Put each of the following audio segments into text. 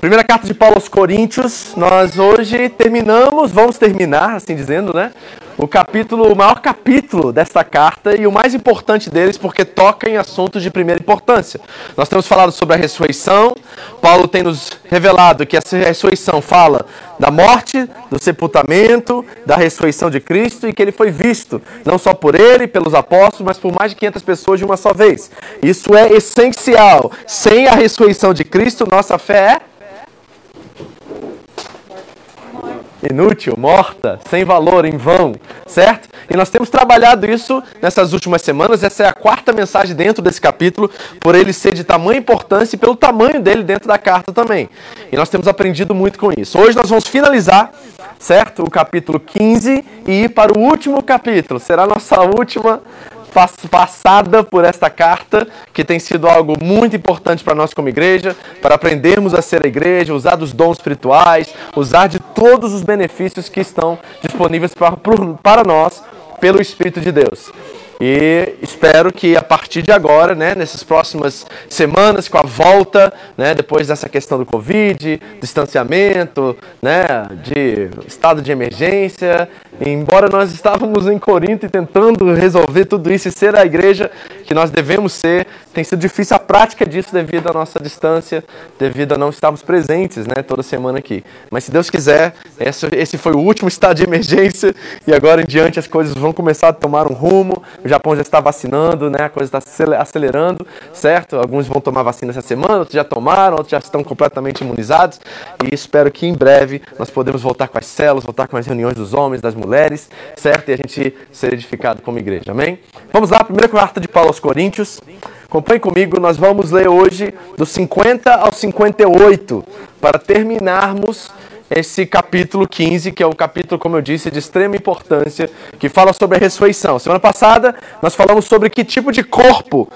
Primeira carta de Paulo aos Coríntios, nós hoje terminamos, vamos terminar, assim dizendo, né? O capítulo, o maior capítulo desta carta e o mais importante deles porque toca em assuntos de primeira importância. Nós temos falado sobre a ressurreição. Paulo tem nos revelado que essa ressurreição fala da morte, do sepultamento, da ressurreição de Cristo e que ele foi visto não só por ele, pelos apóstolos, mas por mais de 500 pessoas de uma só vez. Isso é essencial. Sem a ressurreição de Cristo, nossa fé é inútil, morta, sem valor, em vão, certo? E nós temos trabalhado isso nessas últimas semanas. Essa é a quarta mensagem dentro desse capítulo, por ele ser de tamanha importância e pelo tamanho dele dentro da carta também. E nós temos aprendido muito com isso. Hoje nós vamos finalizar, certo? O capítulo 15 e ir para o último capítulo. Será a nossa última passada por esta carta, que tem sido algo muito importante para nós como igreja, para aprendermos a ser a igreja, usar dos dons espirituais, usar de todos os benefícios que estão disponíveis para, para nós pelo Espírito de Deus. E espero que a partir de agora, né, nessas próximas semanas, com a volta, né, depois dessa questão do Covid, distanciamento, né, de estado de emergência, embora nós estávamos em Corinto e tentando resolver tudo isso e ser a igreja que nós devemos ser, tem sido difícil a prática disso devido à nossa distância, devido a não estarmos presentes né, toda semana aqui. Mas se Deus quiser, esse foi o último estado de emergência e agora em diante as coisas vão começar a tomar um rumo. Japão já está vacinando, né, a coisa está acelerando, certo? Alguns vão tomar vacina essa semana, outros já tomaram, outros já estão completamente imunizados e espero que em breve nós podemos voltar com as células, voltar com as reuniões dos homens, das mulheres, certo? E a gente ser edificado como igreja, amém? Vamos lá, primeira carta de Paulo aos Coríntios. Acompanhe comigo, nós vamos ler hoje do 50 ao 58 para terminarmos esse capítulo 15, que é um capítulo, como eu disse, de extrema importância, que fala sobre a ressurreição. Semana passada nós falamos sobre que tipo de corpo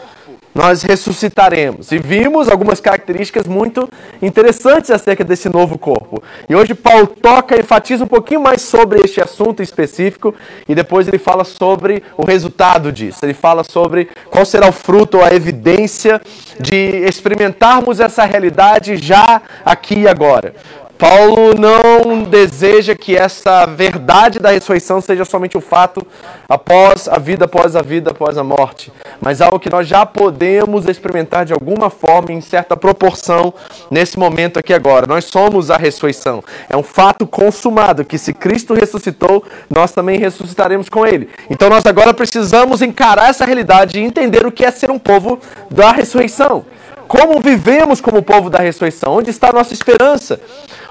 nós ressuscitaremos. E vimos algumas características muito interessantes acerca desse novo corpo. E hoje Paulo toca, enfatiza um pouquinho mais sobre este assunto específico e depois ele fala sobre o resultado disso. Ele fala sobre qual será o fruto ou a evidência de experimentarmos essa realidade já aqui e agora. Paulo não deseja que essa verdade da ressurreição seja somente o um fato após a vida, após a vida, após a morte, mas algo que nós já podemos experimentar de alguma forma, em certa proporção, nesse momento aqui agora. Nós somos a ressurreição. É um fato consumado que se Cristo ressuscitou, nós também ressuscitaremos com Ele. Então nós agora precisamos encarar essa realidade e entender o que é ser um povo da ressurreição. Como vivemos como povo da ressurreição? Onde está a nossa esperança?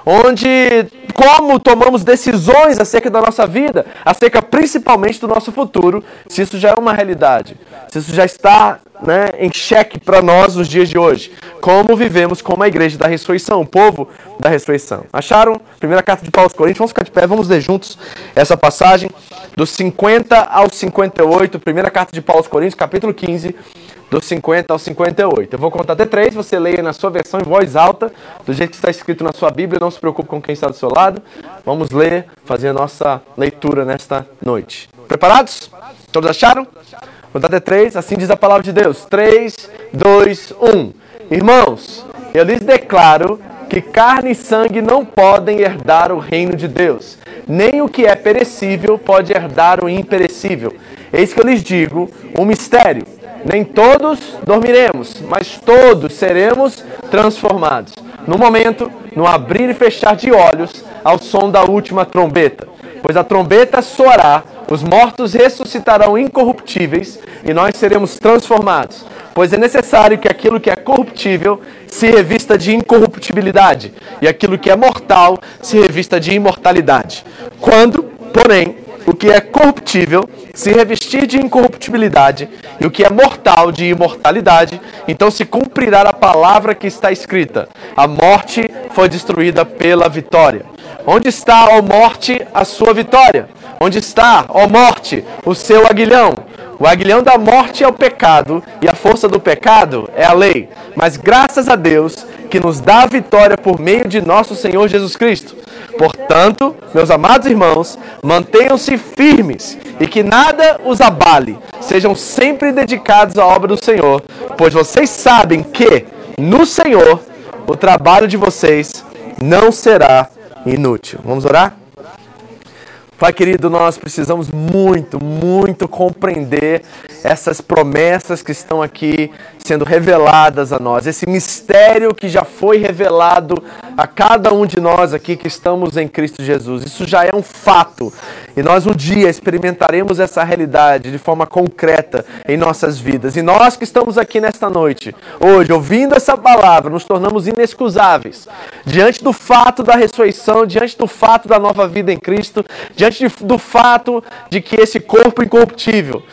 Onde como tomamos decisões acerca da nossa vida, acerca principalmente do nosso futuro, se isso já é uma realidade, se isso já está né, em xeque para nós nos dias de hoje. Como vivemos como a igreja da ressurreição, o povo da ressurreição. Acharam? Primeira carta de Paulo aos Coríntios. Vamos ficar de pé, vamos ler juntos essa passagem, dos 50 ao 58, primeira carta de Paulo aos Coríntios, capítulo 15, do 50 ao 58. Eu vou contar até três, você leia na sua versão em voz alta, do jeito que está escrito na sua Bíblia, não se preocupe com quem está do seu lado. Vamos ler, fazer a nossa leitura nesta noite. Preparados? Todos acharam? Vou contar até três, assim diz a palavra de Deus. Três, dois, um. Irmãos, eu lhes declaro que carne e sangue não podem herdar o reino de Deus, nem o que é perecível pode herdar o imperecível. Eis que eu lhes digo um mistério. Nem todos dormiremos, mas todos seremos transformados. No momento, no abrir e fechar de olhos, ao som da última trombeta. Pois a trombeta soará, os mortos ressuscitarão incorruptíveis e nós seremos transformados. Pois é necessário que aquilo que é corruptível se revista de incorruptibilidade e aquilo que é mortal se revista de imortalidade. Quando, porém, o que é corruptível se revestir de incorruptibilidade e o que é mortal de imortalidade, então se cumprirá a palavra que está escrita: a morte foi destruída pela vitória. Onde está, ó morte, a sua vitória? Onde está, ó morte, o seu aguilhão? O aguilhão da morte é o pecado e a força do pecado é a lei. Mas graças a Deus que nos dá a vitória por meio de nosso Senhor Jesus Cristo. Portanto, meus amados irmãos, mantenham-se firmes e que nada os abale. Sejam sempre dedicados à obra do Senhor, pois vocês sabem que no Senhor o trabalho de vocês não será inútil. Vamos orar? Pai querido, nós precisamos muito, muito compreender essas promessas que estão aqui sendo reveladas a nós, esse mistério que já foi revelado a cada um de nós aqui que estamos em Cristo Jesus. Isso já é um fato e nós um dia experimentaremos essa realidade de forma concreta em nossas vidas. E nós que estamos aqui nesta noite, hoje, ouvindo essa palavra, nos tornamos inexcusáveis diante do fato da ressurreição, diante do fato da nova vida em Cristo, diante do fato de que esse corpo incorruptível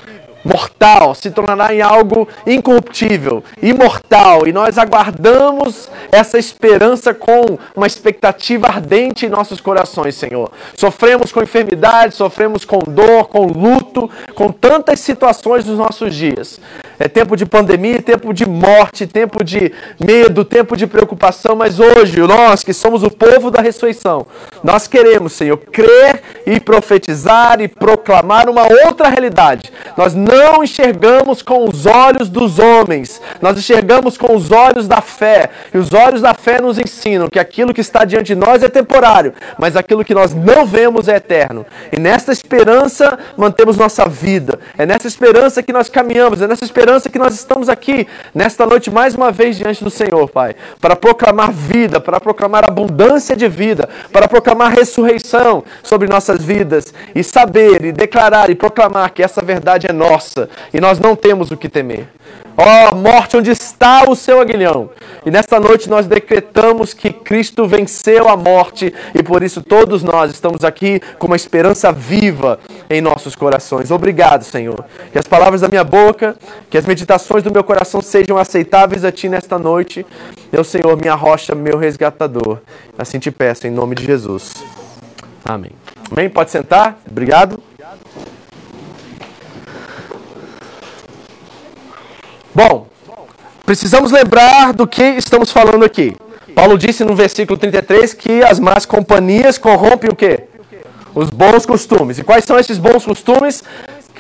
mortal, se tornará em algo incorruptível, imortal, e nós aguardamos essa esperança com uma expectativa ardente em nossos corações, Senhor. Sofremos com enfermidade, sofremos com dor, com luto, com tantas situações nos nossos dias. É tempo de pandemia, tempo de morte, tempo de medo, tempo de preocupação, mas hoje, nós que somos o povo da ressurreição, nós queremos, Senhor, crer e profetizar e proclamar uma outra realidade. Nós não enxergamos com os olhos dos homens, nós enxergamos com os olhos da fé. E os olhos da fé nos ensinam que aquilo que está diante de nós é temporário, mas aquilo que nós não vemos é eterno. E nessa esperança mantemos nossa vida. É nessa esperança que nós caminhamos, é nessa esperança que nós estamos aqui nesta noite mais uma vez diante do Senhor, Pai, para proclamar vida, para proclamar abundância de vida, para proclamar ressurreição sobre nossas vidas e saber e declarar e proclamar que essa verdade é nossa nossa e nós não temos o que temer. Ó oh, morte, onde está o seu aguilhão? E nesta noite nós decretamos que Cristo venceu a morte e por isso todos nós estamos aqui com uma esperança viva em nossos corações. Obrigado, Senhor. Que as palavras da minha boca, que as meditações do meu coração sejam aceitáveis a Ti nesta noite. Meu Senhor, minha rocha, meu resgatador. Assim te peço, em nome de Jesus. Amém. Amém? Pode sentar. Obrigado. Bom, precisamos lembrar do que estamos falando aqui. Paulo disse no versículo 33 que as más companhias corrompem o quê? Os bons costumes. E quais são esses bons costumes?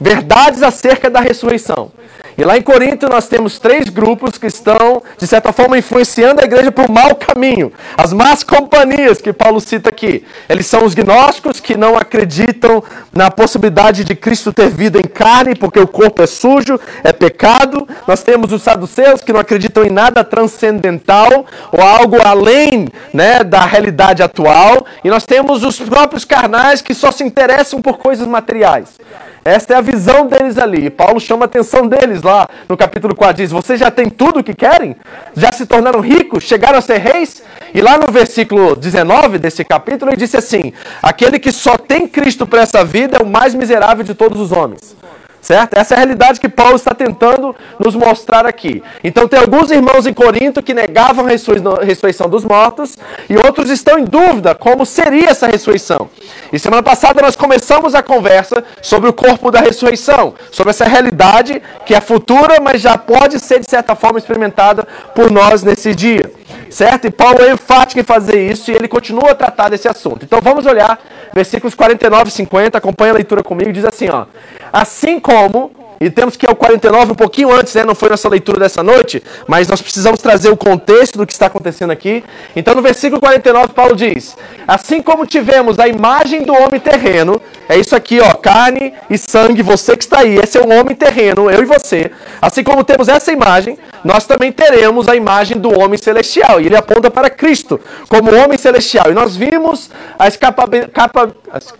Verdades acerca da ressurreição. E lá em Corinto nós temos três grupos que estão, de certa forma, influenciando a igreja para o mau caminho. As más companhias que Paulo cita aqui. Eles são os gnósticos que não acreditam na possibilidade de Cristo ter vida em carne, porque o corpo é sujo, é pecado. Nós temos os saduceus que não acreditam em nada transcendental ou algo além né, da realidade atual. E nós temos os próprios carnais que só se interessam por coisas materiais. Esta é a visão deles ali. Paulo chama a atenção deles lá no capítulo 4. Diz: Vocês já têm tudo o que querem? Já se tornaram ricos? Chegaram a ser reis? E lá no versículo 19 desse capítulo, ele disse assim: Aquele que só tem Cristo para essa vida é o mais miserável de todos os homens. Certo? Essa é a realidade que Paulo está tentando nos mostrar aqui. Então, tem alguns irmãos em Corinto que negavam a ressurreição dos mortos e outros estão em dúvida como seria essa ressurreição. E semana passada nós começamos a conversa sobre o corpo da ressurreição, sobre essa realidade que é futura, mas já pode ser de certa forma experimentada por nós nesse dia. Certo? E Paulo é enfático em fazer isso e ele continua a tratar desse assunto. Então vamos olhar versículos 49 e 50, acompanha a leitura comigo, diz assim, ó: Assim como e temos que ir ao 49 um pouquinho antes, né? Não foi nossa leitura dessa noite, mas nós precisamos trazer o contexto do que está acontecendo aqui. Então, no versículo 49, Paulo diz: Assim como tivemos a imagem do homem terreno, é isso aqui, ó, carne e sangue, você que está aí, esse é o homem terreno, eu e você. Assim como temos essa imagem, nós também teremos a imagem do homem celestial. E ele aponta para Cristo como homem celestial. E nós vimos as, capa, capa, as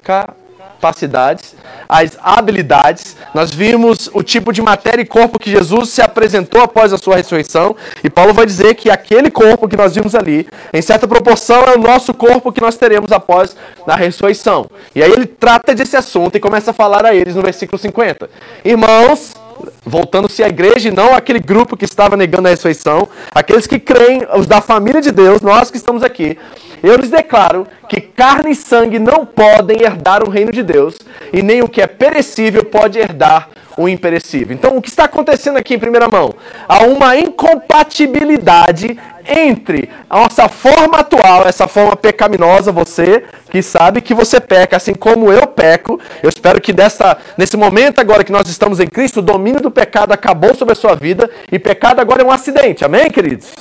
capacidades as habilidades. Nós vimos o tipo de matéria e corpo que Jesus se apresentou após a sua ressurreição. E Paulo vai dizer que aquele corpo que nós vimos ali, em certa proporção, é o nosso corpo que nós teremos após a ressurreição. E aí ele trata desse assunto e começa a falar a eles no versículo 50. Irmãos, voltando-se à igreja e não aquele grupo que estava negando a ressurreição, aqueles que creem, os da família de Deus, nós que estamos aqui, eu lhes declaro que carne e sangue não podem herdar o reino de Deus, e nem o que é perecível pode herdar o imperecível. Então, o que está acontecendo aqui em primeira mão? Há uma incompatibilidade entre a nossa forma atual, essa forma pecaminosa, você que sabe que você peca, assim como eu peco. Eu espero que dessa, nesse momento agora que nós estamos em Cristo, o domínio do pecado acabou sobre a sua vida e pecado agora é um acidente. Amém, queridos?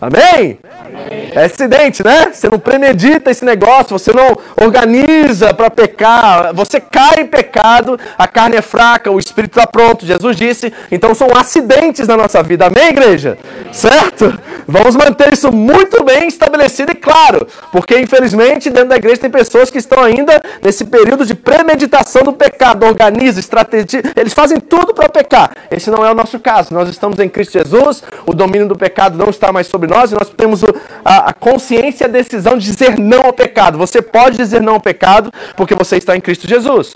Amém? Amém? É acidente, né? Você não premedita esse negócio, você não organiza para pecar, você cai em pecado, a carne é fraca, o espírito está pronto, Jesus disse. Então são acidentes na nossa vida, amém, igreja? Certo? Vamos manter isso muito bem estabelecido e claro, porque infelizmente dentro da igreja tem pessoas que estão ainda nesse período de premeditação do pecado, organiza, estratégia, eles fazem tudo para pecar. Esse não é o nosso caso, nós estamos em Cristo Jesus, o domínio do pecado não está mais sobre nós e nós temos a, a consciência e a decisão de dizer não ao pecado. Você pode dizer não ao pecado porque você está em Cristo Jesus.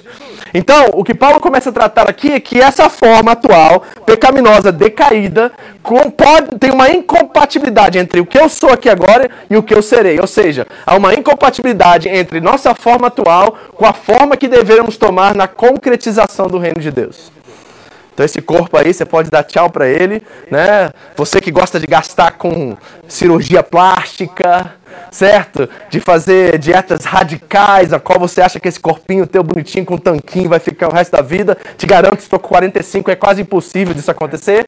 Então, o que Paulo começa a tratar aqui é que essa forma atual, pecaminosa, decaída, com, pode, tem uma incompatibilidade entre o que eu sou aqui agora e o que eu serei. Ou seja, há uma incompatibilidade entre nossa forma atual com a forma que devemos tomar na concretização do reino de Deus. Então esse corpo aí, você pode dar tchau para ele, né? Você que gosta de gastar com cirurgia plástica, certo? De fazer dietas radicais, a qual você acha que esse corpinho teu bonitinho com tanquinho vai ficar o resto da vida. Te garanto, estou com 45, é quase impossível disso acontecer.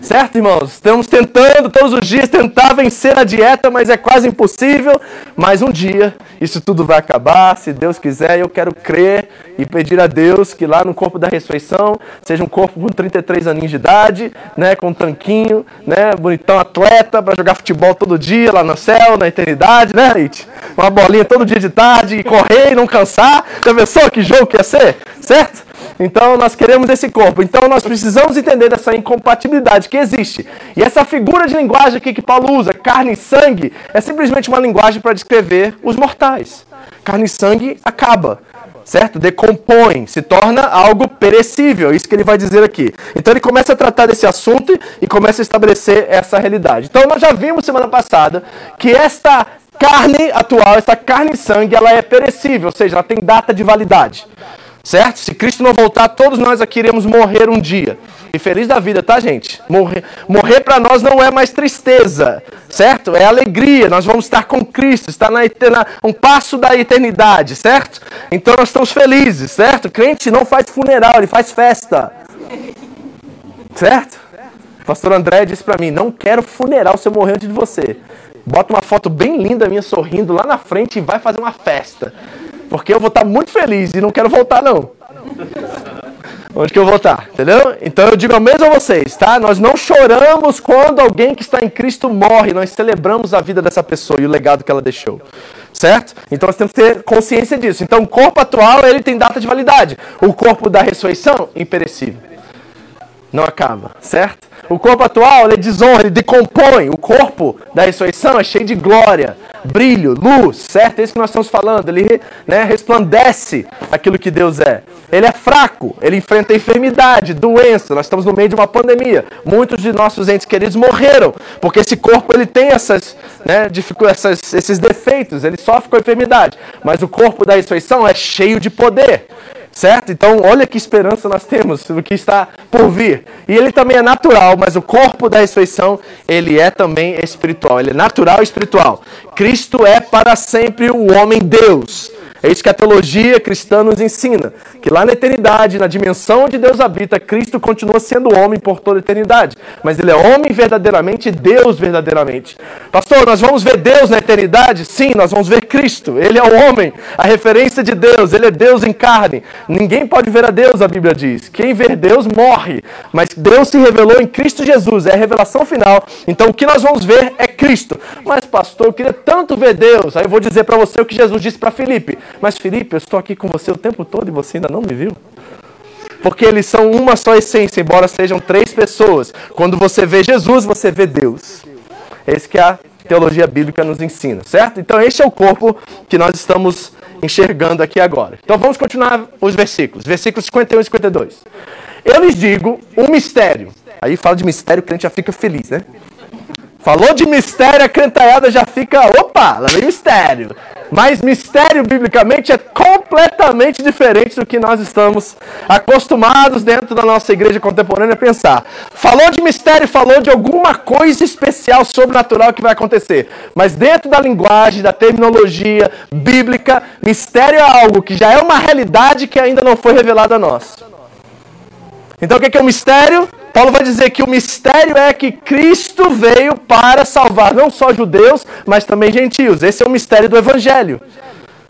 Certo, irmãos? Estamos tentando todos os dias tentar vencer a dieta, mas é quase impossível. Mas um dia isso tudo vai acabar, se Deus quiser. Eu quero crer e pedir a Deus que lá no corpo da ressurreição seja um corpo com 33 aninhos de idade, né, com um tanquinho, né, bonitão atleta para jogar futebol todo dia lá no céu, na eternidade, né, It? Uma bolinha todo dia de tarde, correr e não cansar. Já pensou que jogo que ia ser? Certo? Então nós queremos esse corpo. Então nós precisamos entender dessa incompatibilidade que existe. E essa figura de linguagem aqui que Paulo usa, carne e sangue, é simplesmente uma linguagem para descrever os mortais. Carne e sangue acaba certo? Decompõe, se torna algo perecível, é isso que ele vai dizer aqui. Então ele começa a tratar desse assunto e começa a estabelecer essa realidade. Então nós já vimos semana passada que esta carne atual, essa carne e sangue, ela é perecível, ou seja, ela tem data de validade. Certo? Se Cristo não voltar, todos nós aqui iremos morrer um dia. E feliz da vida, tá, gente? Morrer, morrer para nós não é mais tristeza, certo? É alegria. Nós vamos estar com Cristo, estar na, na um passo da eternidade, certo? Então nós estamos felizes, certo? Crente não faz funeral, ele faz festa. Certo? O pastor André disse para mim: Não quero funeral se eu morrer antes de você. Bota uma foto bem linda minha sorrindo lá na frente e vai fazer uma festa. Porque eu vou estar muito feliz e não quero voltar, não. Onde que eu vou estar? Entendeu? Então eu digo ao mesmo a vocês, tá? Nós não choramos quando alguém que está em Cristo morre. Nós celebramos a vida dessa pessoa e o legado que ela deixou. Certo? Então nós temos que ter consciência disso. Então o corpo atual, ele tem data de validade. O corpo da ressurreição, imperecível. Não acaba, certo? O corpo atual ele desonra, ele decompõe. O corpo da ressurreição é cheio de glória, brilho, luz, certo? É isso que nós estamos falando. Ele né, resplandece aquilo que Deus é. Ele é fraco, ele enfrenta enfermidade, doença. Nós estamos no meio de uma pandemia. Muitos de nossos entes queridos morreram, porque esse corpo ele tem essas, né, essas, esses defeitos, ele sofre com a enfermidade. Mas o corpo da ressurreição é cheio de poder. Certo? Então, olha que esperança nós temos do que está por vir. E ele também é natural, mas o corpo da ressurreição, ele é também espiritual. Ele é natural e espiritual. Cristo é para sempre o homem Deus. É isso que a teologia cristã nos ensina. Que lá na eternidade, na dimensão onde Deus habita, Cristo continua sendo homem por toda a eternidade. Mas ele é homem verdadeiramente e Deus verdadeiramente. Pastor, nós vamos ver Deus na eternidade? Sim, nós vamos ver Cristo. Ele é o homem, a referência de Deus. Ele é Deus em carne. Ninguém pode ver a Deus, a Bíblia diz. Quem ver Deus morre. Mas Deus se revelou em Cristo Jesus. É a revelação final. Então o que nós vamos ver é Cristo. Mas, pastor, eu queria tanto ver Deus. Aí eu vou dizer para você o que Jesus disse para Filipe. Mas Felipe, eu estou aqui com você o tempo todo e você ainda não me viu? Porque eles são uma só essência, embora sejam três pessoas. Quando você vê Jesus, você vê Deus. É isso que a teologia bíblica nos ensina, certo? Então, este é o corpo que nós estamos enxergando aqui agora. Então, vamos continuar os versículos. Versículos 51 e 52. Eu lhes digo um mistério. Aí fala de mistério, o crente já fica feliz, né? Falou de mistério, a cantalhada já fica, opa, lá vem mistério. Mas mistério, biblicamente, é completamente diferente do que nós estamos acostumados dentro da nossa igreja contemporânea a pensar. Falou de mistério, falou de alguma coisa especial, sobrenatural que vai acontecer. Mas dentro da linguagem, da terminologia bíblica, mistério é algo que já é uma realidade que ainda não foi revelada a nós. Então o que é o mistério? Paulo vai dizer que o mistério é que Cristo veio para salvar não só judeus, mas também gentios. Esse é o mistério do Evangelho.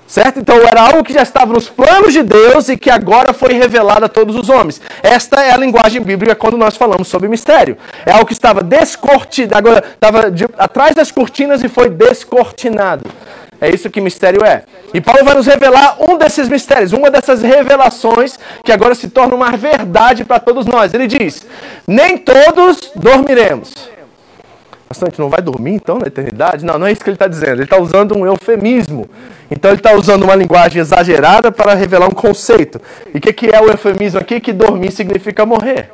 Certo? Então era algo que já estava nos planos de Deus e que agora foi revelado a todos os homens. Esta é a linguagem bíblica quando nós falamos sobre mistério. É algo que estava descortinado, agora estava de, atrás das cortinas e foi descortinado. É isso que mistério é. E Paulo vai nos revelar um desses mistérios, uma dessas revelações que agora se torna uma verdade para todos nós. Ele diz: Nem todos dormiremos. Gente não vai dormir então na eternidade? Não, não é isso que ele está dizendo. Ele está usando um eufemismo. Então ele está usando uma linguagem exagerada para revelar um conceito. E o que, que é o eufemismo aqui? Que dormir significa morrer.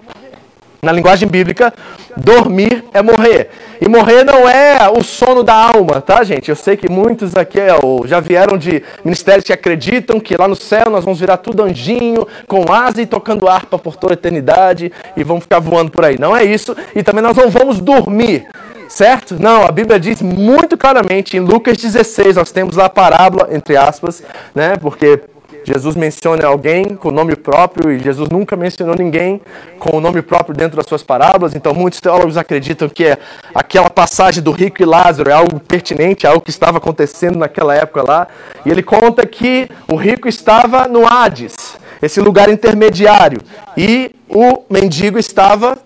Na linguagem bíblica, dormir é morrer. E morrer não é o sono da alma, tá, gente? Eu sei que muitos aqui já vieram de ministérios que acreditam que lá no céu nós vamos virar tudo anjinho, com asa e tocando harpa por toda a eternidade e vamos ficar voando por aí. Não é isso. E também nós não vamos dormir. Certo? Não, a Bíblia diz muito claramente em Lucas 16, nós temos lá a parábola, entre aspas, né? Porque Jesus menciona alguém com nome próprio e Jesus nunca mencionou ninguém com o nome próprio dentro das suas parábolas. Então, muitos teólogos acreditam que é aquela passagem do rico e Lázaro é algo pertinente, é algo que estava acontecendo naquela época lá. E ele conta que o rico estava no Hades, esse lugar intermediário, e o mendigo estava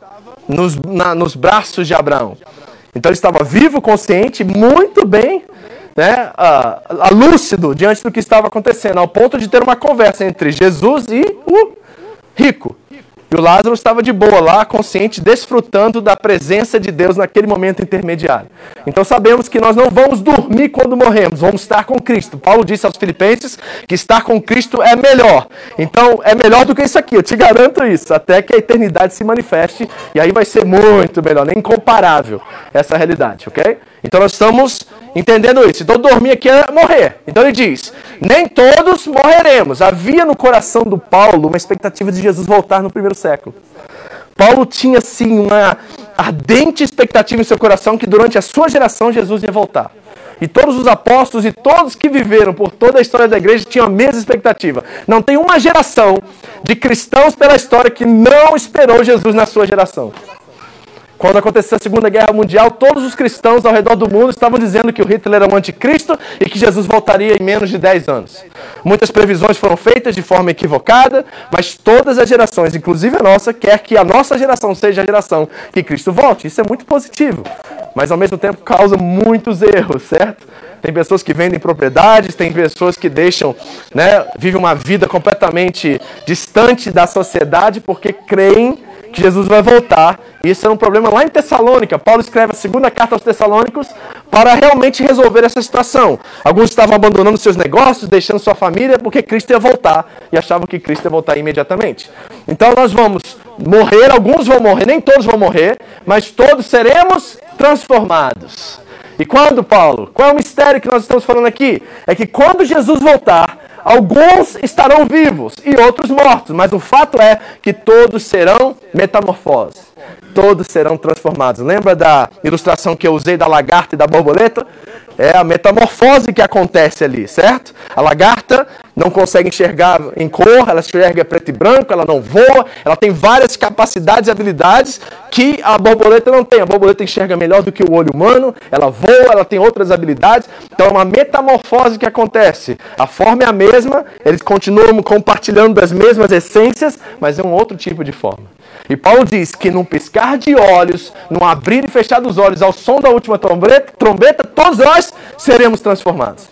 nos, na, nos braços de Abraão. Então, ele estava vivo, consciente, muito bem né, a, lúcido diante do que estava acontecendo, ao ponto de ter uma conversa entre Jesus e o rico. E o Lázaro estava de boa lá, consciente, desfrutando da presença de Deus naquele momento intermediário. Então sabemos que nós não vamos dormir quando morremos, vamos estar com Cristo. Paulo disse aos Filipenses que estar com Cristo é melhor. Então é melhor do que isso aqui, eu te garanto isso, até que a eternidade se manifeste e aí vai ser muito melhor, nem incomparável essa realidade, ok? Então nós estamos entendendo isso. Então dormir aqui é morrer. Então ele diz: nem todos morreremos. Havia no coração do Paulo uma expectativa de Jesus voltar no primeiro século. Paulo tinha sim uma ardente expectativa em seu coração que durante a sua geração Jesus ia voltar. E todos os apóstolos e todos que viveram por toda a história da igreja tinham a mesma expectativa. Não tem uma geração de cristãos pela história que não esperou Jesus na sua geração. Quando aconteceu a Segunda Guerra Mundial, todos os cristãos ao redor do mundo estavam dizendo que o Hitler era um anticristo e que Jesus voltaria em menos de 10 anos. Muitas previsões foram feitas de forma equivocada, mas todas as gerações, inclusive a nossa, quer que a nossa geração seja a geração que Cristo volte. Isso é muito positivo, mas ao mesmo tempo causa muitos erros, certo? Tem pessoas que vendem propriedades, tem pessoas que deixam, né, vivem uma vida completamente distante da sociedade porque creem que Jesus vai voltar. E isso é um problema lá em Tessalônica. Paulo escreve a segunda carta aos Tessalônicos para realmente resolver essa situação. Alguns estavam abandonando seus negócios, deixando sua família, porque Cristo ia voltar e achavam que Cristo ia voltar imediatamente. Então nós vamos morrer, alguns vão morrer, nem todos vão morrer, mas todos seremos transformados. E quando, Paulo? Qual é o mistério que nós estamos falando aqui? É que quando Jesus voltar, Alguns estarão vivos e outros mortos, mas o fato é que todos serão metamorfoses. Todos serão transformados. Lembra da ilustração que eu usei da lagarta e da borboleta? É a metamorfose que acontece ali, certo? A lagarta não consegue enxergar em cor, ela enxerga preto e branco, ela não voa, ela tem várias capacidades e habilidades que a borboleta não tem. A borboleta enxerga melhor do que o olho humano, ela voa, ela tem outras habilidades. Então é uma metamorfose que acontece. A forma é a mesma, eles continuam compartilhando das mesmas essências, mas é um outro tipo de forma. E Paulo diz que num piscar de olhos, num abrir e fechar dos olhos, ao som da última trombeta, trombeta todos nós seremos transformados.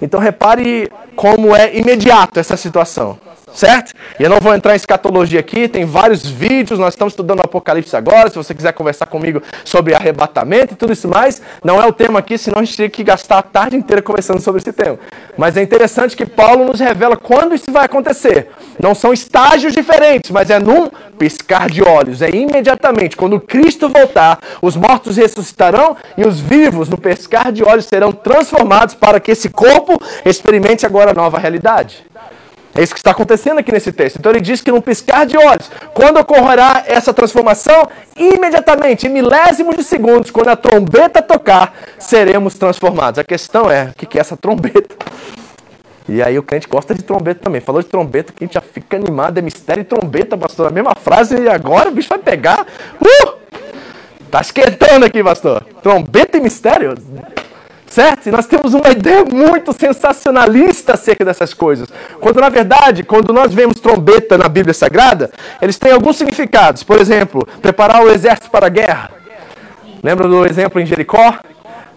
Então repare como é imediato essa situação. Certo? E eu não vou entrar em escatologia aqui, tem vários vídeos, nós estamos estudando o Apocalipse agora, se você quiser conversar comigo sobre arrebatamento e tudo isso mais, não é o tema aqui, senão a gente teria que gastar a tarde inteira conversando sobre esse tema. Mas é interessante que Paulo nos revela quando isso vai acontecer. Não são estágios diferentes, mas é num piscar de olhos, é imediatamente, quando Cristo voltar, os mortos ressuscitarão e os vivos, no piscar de olhos, serão transformados para que esse corpo experimente agora a nova realidade. É isso que está acontecendo aqui nesse texto. Então ele diz que num piscar de olhos, quando ocorrerá essa transformação, imediatamente, em milésimos de segundos, quando a trombeta tocar, seremos transformados. A questão é, o que é essa trombeta? E aí o crente gosta de trombeta também. Falou de trombeta, que a gente já fica animado, é mistério e trombeta, pastor. A mesma frase e agora o bicho vai pegar. Uh! Tá esquentando aqui, pastor. Trombeta e mistério? Certo? Nós temos uma ideia muito sensacionalista acerca dessas coisas. Quando, na verdade, quando nós vemos trombeta na Bíblia Sagrada, eles têm alguns significados. Por exemplo, preparar o exército para a guerra. Lembra do exemplo em Jericó?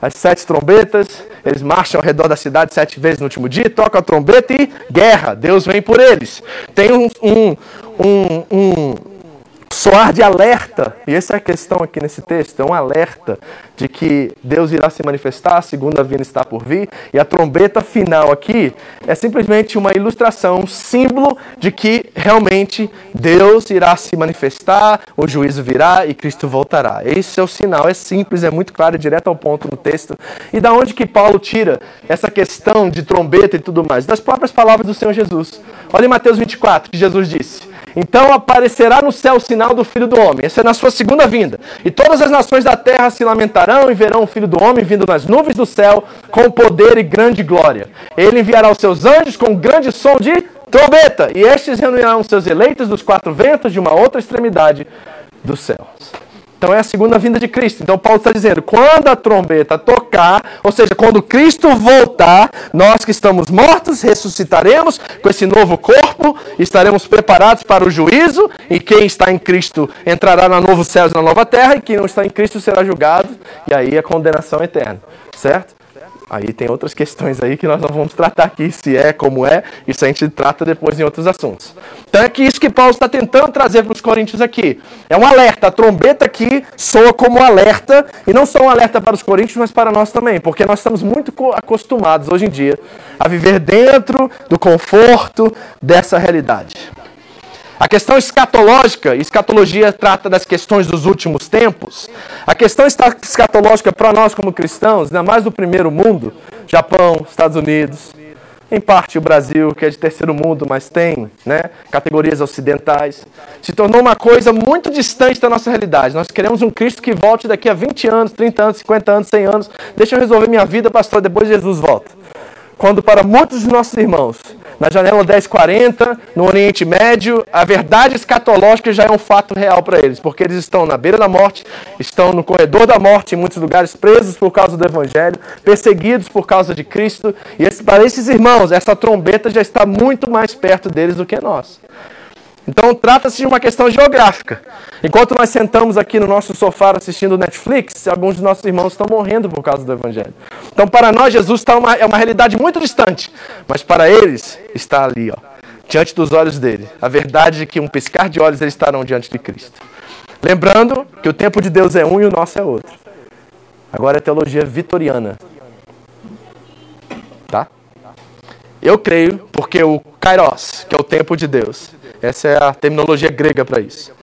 As sete trombetas, eles marcham ao redor da cidade sete vezes no último dia, tocam a trombeta e guerra. Deus vem por eles. Tem um, um, um, um soar de alerta. E essa é a questão aqui nesse texto, é um alerta de que Deus irá se manifestar, a segunda vinda está por vir, e a trombeta final aqui é simplesmente uma ilustração, um símbolo de que realmente Deus irá se manifestar, o juízo virá e Cristo voltará. Esse é o sinal, é simples, é muito claro, é direto ao ponto no texto. E da onde que Paulo tira essa questão de trombeta e tudo mais? Das próprias palavras do Senhor Jesus. Olha em Mateus 24, que Jesus disse: então aparecerá no céu o sinal do Filho do Homem. Essa é na sua segunda vinda. E todas as nações da terra se lamentarão e verão o Filho do Homem vindo nas nuvens do céu com poder e grande glória. Ele enviará os seus anjos com um grande som de trombeta. E estes reunirão seus eleitos dos quatro ventos de uma outra extremidade dos céus. Então é a segunda vinda de Cristo. Então Paulo está dizendo: quando a trombeta tocar, ou seja, quando Cristo voltar, nós que estamos mortos ressuscitaremos com esse novo corpo, estaremos preparados para o juízo, e quem está em Cristo entrará na novo céu e na nova terra, e quem não está em Cristo será julgado, e aí a condenação eterna. Certo? Aí tem outras questões aí que nós não vamos tratar aqui, se é, como é, isso a gente trata depois em outros assuntos. Então é que isso que Paulo está tentando trazer para os coríntios aqui. É um alerta, a trombeta aqui soa como um alerta, e não só um alerta para os coríntios, mas para nós também, porque nós estamos muito acostumados hoje em dia a viver dentro do conforto dessa realidade. A questão escatológica, escatologia trata das questões dos últimos tempos. A questão escatológica para nós como cristãos, ainda mais do primeiro mundo, Japão, Estados Unidos, em parte o Brasil, que é de terceiro mundo, mas tem né, categorias ocidentais, se tornou uma coisa muito distante da nossa realidade. Nós queremos um Cristo que volte daqui a 20 anos, 30 anos, 50 anos, 100 anos. Deixa eu resolver minha vida, pastor, depois Jesus volta. Quando para muitos de nossos irmãos na janela 1040, no Oriente Médio, a verdade escatológica já é um fato real para eles, porque eles estão na beira da morte, estão no corredor da morte, em muitos lugares presos por causa do Evangelho, perseguidos por causa de Cristo. E esse, para esses irmãos, essa trombeta já está muito mais perto deles do que nós. Então trata-se de uma questão geográfica. Enquanto nós sentamos aqui no nosso sofá assistindo Netflix, alguns de nossos irmãos estão morrendo por causa do Evangelho. Então para nós Jesus está uma, é uma realidade muito distante, mas para eles está ali, ó, diante dos olhos dele. A verdade é que um piscar de olhos eles estarão diante de Cristo. Lembrando que o tempo de Deus é um e o nosso é outro. Agora é teologia vitoriana. Tá? Eu creio porque o Kairos, que é o tempo de Deus, essa é a terminologia grega para isso.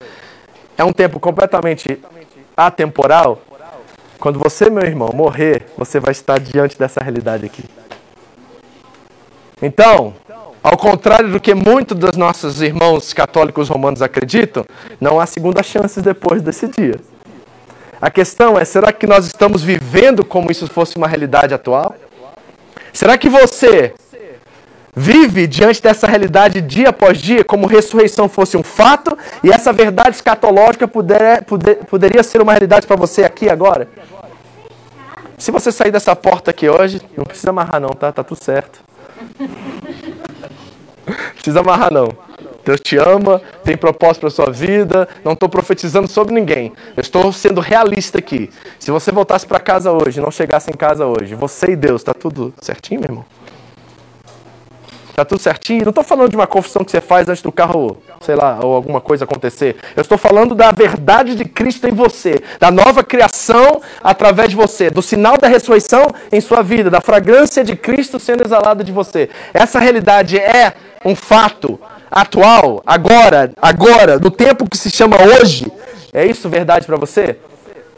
É um tempo completamente atemporal. Quando você, meu irmão, morrer, você vai estar diante dessa realidade aqui. Então, ao contrário do que muitos dos nossos irmãos católicos romanos acreditam, não há segunda chance depois desse dia. A questão é: será que nós estamos vivendo como isso fosse uma realidade atual? Será que você vive diante dessa realidade dia após dia, como ressurreição fosse um fato, e essa verdade escatológica puder, puder, poderia ser uma realidade para você aqui agora? Se você sair dessa porta aqui hoje, não precisa amarrar não, tá? Tá tudo certo. Não precisa amarrar não. Deus te ama, tem propósito para sua vida. Não estou profetizando sobre ninguém. Eu estou sendo realista aqui. Se você voltasse para casa hoje, não chegasse em casa hoje, você e Deus, está tudo certinho, meu irmão? Tá tudo certinho? Não estou falando de uma confissão que você faz antes do carro, sei lá, ou alguma coisa acontecer. Eu estou falando da verdade de Cristo em você, da nova criação através de você, do sinal da ressurreição em sua vida, da fragrância de Cristo sendo exalada de você. Essa realidade é um fato atual, agora, agora, no tempo que se chama hoje. É isso verdade para você?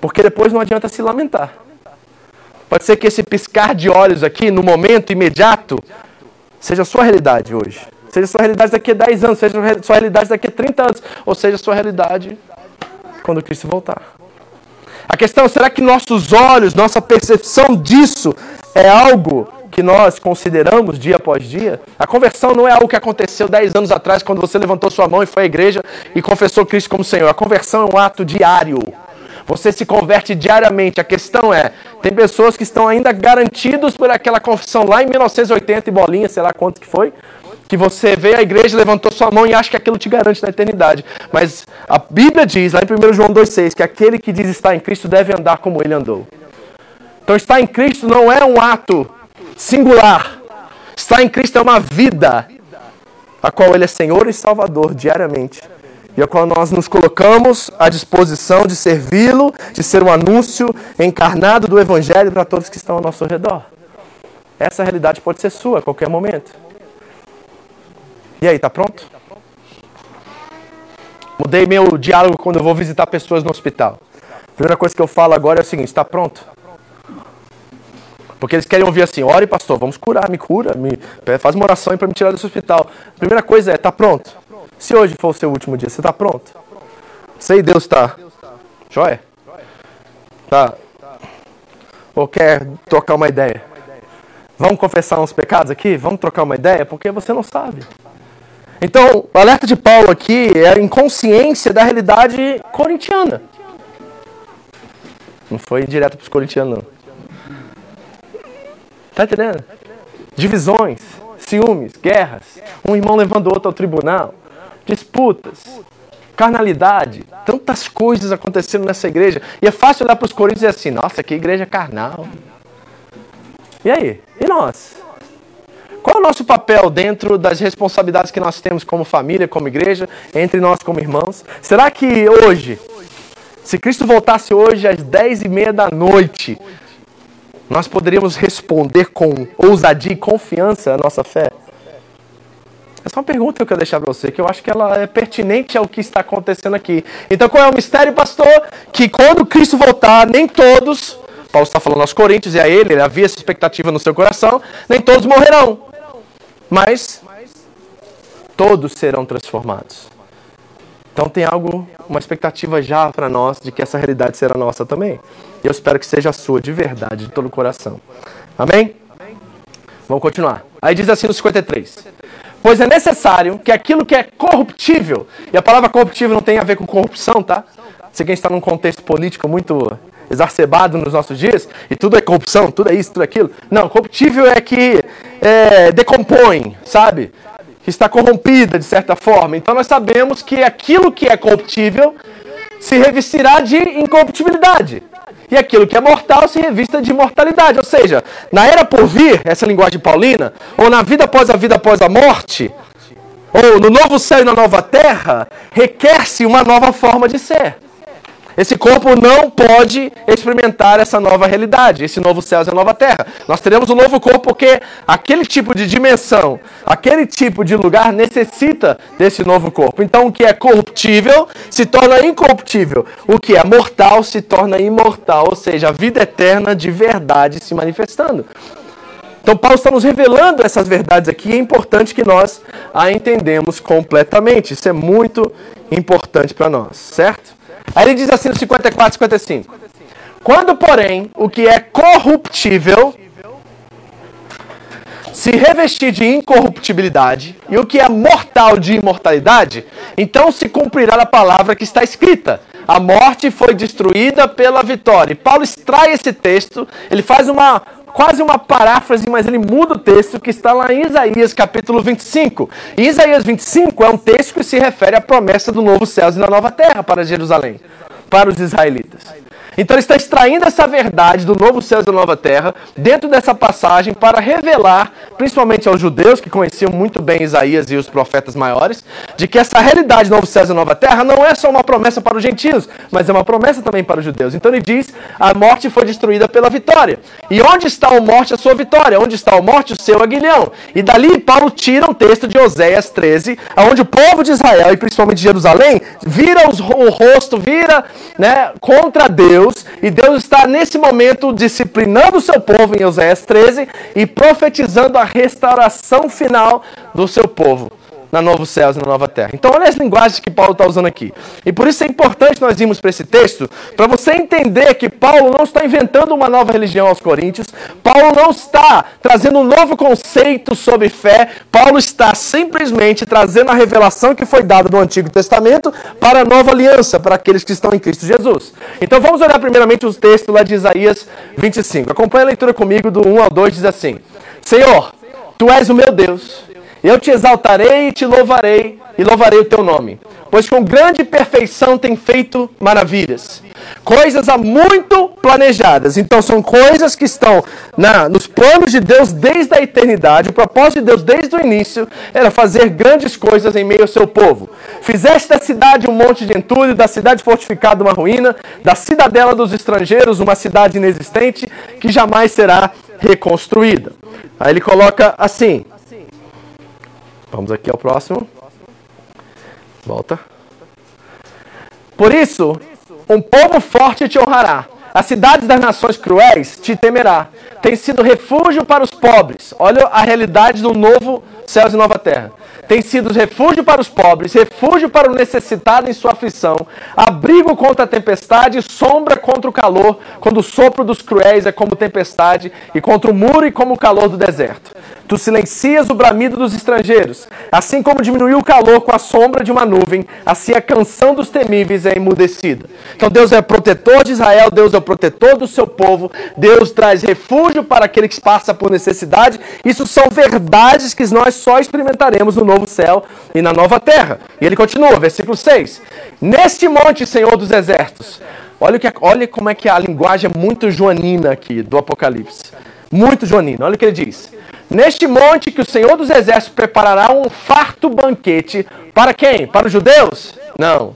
Porque depois não adianta se lamentar. Pode ser que esse piscar de olhos aqui, no momento imediato, seja a sua realidade hoje. Seja a sua realidade daqui a 10 anos, seja a sua realidade daqui a 30 anos, ou seja a sua realidade quando Cristo voltar. A questão é, será que nossos olhos, nossa percepção disso é algo que nós consideramos dia após dia? A conversão não é algo que aconteceu 10 anos atrás, quando você levantou sua mão e foi à igreja e confessou Cristo como Senhor. A conversão é um ato diário. Você se converte diariamente. A questão é, tem pessoas que estão ainda garantidos por aquela confissão lá em 1980 e bolinha, sei lá quanto que foi, que você veio à igreja, levantou sua mão e acha que aquilo te garante na eternidade. Mas a Bíblia diz, lá em 1 João 2,6, que aquele que diz estar em Cristo deve andar como ele andou. Então estar em Cristo não é um ato singular. Estar em Cristo é uma vida a qual ele é Senhor e Salvador diariamente e a qual nós nos colocamos à disposição de servi-lo, de ser um anúncio encarnado do Evangelho para todos que estão ao nosso redor. Essa realidade pode ser sua a qualquer momento. E aí, tá pronto? Mudei meu diálogo quando eu vou visitar pessoas no hospital. A primeira coisa que eu falo agora é o seguinte: está pronto? Porque eles querem ouvir assim: ore, pastor, vamos curar, me cura, me faz uma oração para me tirar desse hospital. A primeira coisa é: está pronto? Se hoje for o seu último dia, você está pronto? Sei Deus está. Joia? Tá. Ou quer trocar uma ideia? Vamos confessar uns pecados aqui? Vamos trocar uma ideia? Porque você não sabe. Então, o alerta de Paulo aqui é a inconsciência da realidade corintiana. Não foi direto para os corintianos, não. Tá entendendo? Divisões, ciúmes, guerras. Um irmão levando o outro ao tribunal disputas, carnalidade, tantas coisas acontecendo nessa igreja. E é fácil olhar para os coríntios e dizer assim: nossa, que igreja carnal. E aí? E nós? Qual é o nosso papel dentro das responsabilidades que nós temos como família, como igreja, entre nós como irmãos? Será que hoje, se Cristo voltasse hoje às dez e meia da noite, nós poderíamos responder com ousadia e confiança a nossa fé? É só uma pergunta que eu quero deixar para você, que eu acho que ela é pertinente ao que está acontecendo aqui. Então, qual é o mistério, pastor? Que quando Cristo voltar, nem todos, Paulo está falando aos Coríntios e a ele, ele havia essa expectativa no seu coração, nem todos morrerão. Mas todos serão transformados. Então tem algo, uma expectativa já para nós de que essa realidade será nossa também. E eu espero que seja a sua de verdade, de todo o coração. Amém? Vamos continuar. Aí diz assim no 53. Pois é necessário que aquilo que é corruptível, e a palavra corruptível não tem a ver com corrupção, tá? Sei que a gente está num contexto político muito exacerbado nos nossos dias, e tudo é corrupção, tudo é isso, tudo é aquilo. Não, corruptível é que é, decompõe, sabe? Que está corrompida de certa forma. Então nós sabemos que aquilo que é corruptível se revestirá de incorruptibilidade e aquilo que é mortal se revista de mortalidade. Ou seja, na era por vir, essa linguagem paulina, ou na vida após a vida após a morte, ou no novo céu e na nova terra, requer-se uma nova forma de ser. Esse corpo não pode experimentar essa nova realidade, esse novo céu e a nova terra. Nós teremos um novo corpo porque aquele tipo de dimensão, aquele tipo de lugar necessita desse novo corpo. Então, o que é corruptível se torna incorruptível. O que é mortal se torna imortal, ou seja, a vida eterna de verdade se manifestando. Então, Paulo está nos revelando essas verdades aqui e é importante que nós a entendemos completamente. Isso é muito importante para nós, certo? Aí ele diz assim no 54, 55. Quando, porém, o que é corruptível se revestir de incorruptibilidade e o que é mortal de imortalidade, então se cumprirá a palavra que está escrita. A morte foi destruída pela vitória. E Paulo extrai esse texto, ele faz uma quase uma paráfrase, mas ele muda o texto que está lá em Isaías capítulo 25. E Isaías 25 é um texto que se refere à promessa do novo céu e da nova terra para Jerusalém. Para os israelitas. Então ele está extraindo essa verdade do novo céu e da nova terra dentro dessa passagem para revelar, principalmente aos judeus que conheciam muito bem Isaías e os profetas maiores, de que essa realidade do novo céu e da nova terra não é só uma promessa para os gentios, mas é uma promessa também para os judeus. Então ele diz: a morte foi destruída pela vitória. E onde está a morte, a sua vitória? Onde está a morte, o seu aguilhão? E dali Paulo tira um texto de Oséias 13, onde o povo de Israel e principalmente de Jerusalém vira o rosto, vira né, contra Deus e Deus está nesse momento disciplinando o seu povo em Oséias 13 e profetizando a restauração final do seu povo na novo céus e na nova terra. Então, olha as linguagens que Paulo está usando aqui. E por isso é importante nós irmos para esse texto, para você entender que Paulo não está inventando uma nova religião aos coríntios, Paulo não está trazendo um novo conceito sobre fé, Paulo está simplesmente trazendo a revelação que foi dada no Antigo Testamento para a nova aliança, para aqueles que estão em Cristo Jesus. Então, vamos olhar primeiramente o texto lá de Isaías 25. Acompanhe a leitura comigo do 1 ao 2, diz assim: Senhor, tu és o meu Deus eu te exaltarei e te louvarei, e louvarei o teu nome, pois com grande perfeição tem feito maravilhas. Coisas há muito planejadas. Então são coisas que estão na, nos planos de Deus desde a eternidade. O propósito de Deus desde o início era fazer grandes coisas em meio ao seu povo. Fizeste da cidade um monte de entulho, da cidade fortificada uma ruína, da cidadela dos estrangeiros uma cidade inexistente que jamais será reconstruída. Aí ele coloca assim: Vamos aqui ao próximo. Volta. Por isso, um povo forte te honrará. As cidades das nações cruéis te temerá. Tem sido refúgio para os pobres. Olha a realidade do novo céus e nova terra. Tem sido refúgio para os pobres, refúgio para o necessitado em sua aflição, abrigo contra a tempestade, sombra contra o calor, quando o sopro dos cruéis é como tempestade, e contra o muro e como o calor do deserto. Tu silencias o bramido dos estrangeiros. Assim como diminuiu o calor com a sombra de uma nuvem, assim a canção dos temíveis é emudecida. Então Deus é protetor de Israel, Deus é o protetor do seu povo, Deus traz refúgio para aquele que passa por necessidade. Isso são verdades que nós só experimentaremos no novo céu e na nova terra. E ele continua, versículo 6. Neste monte, Senhor dos exércitos. Olha, que, olha como é que a linguagem é muito joanina aqui do Apocalipse. Muito joanina. Olha o que ele diz. Neste monte que o Senhor dos Exércitos preparará um farto banquete para quem? Para os judeus? Não.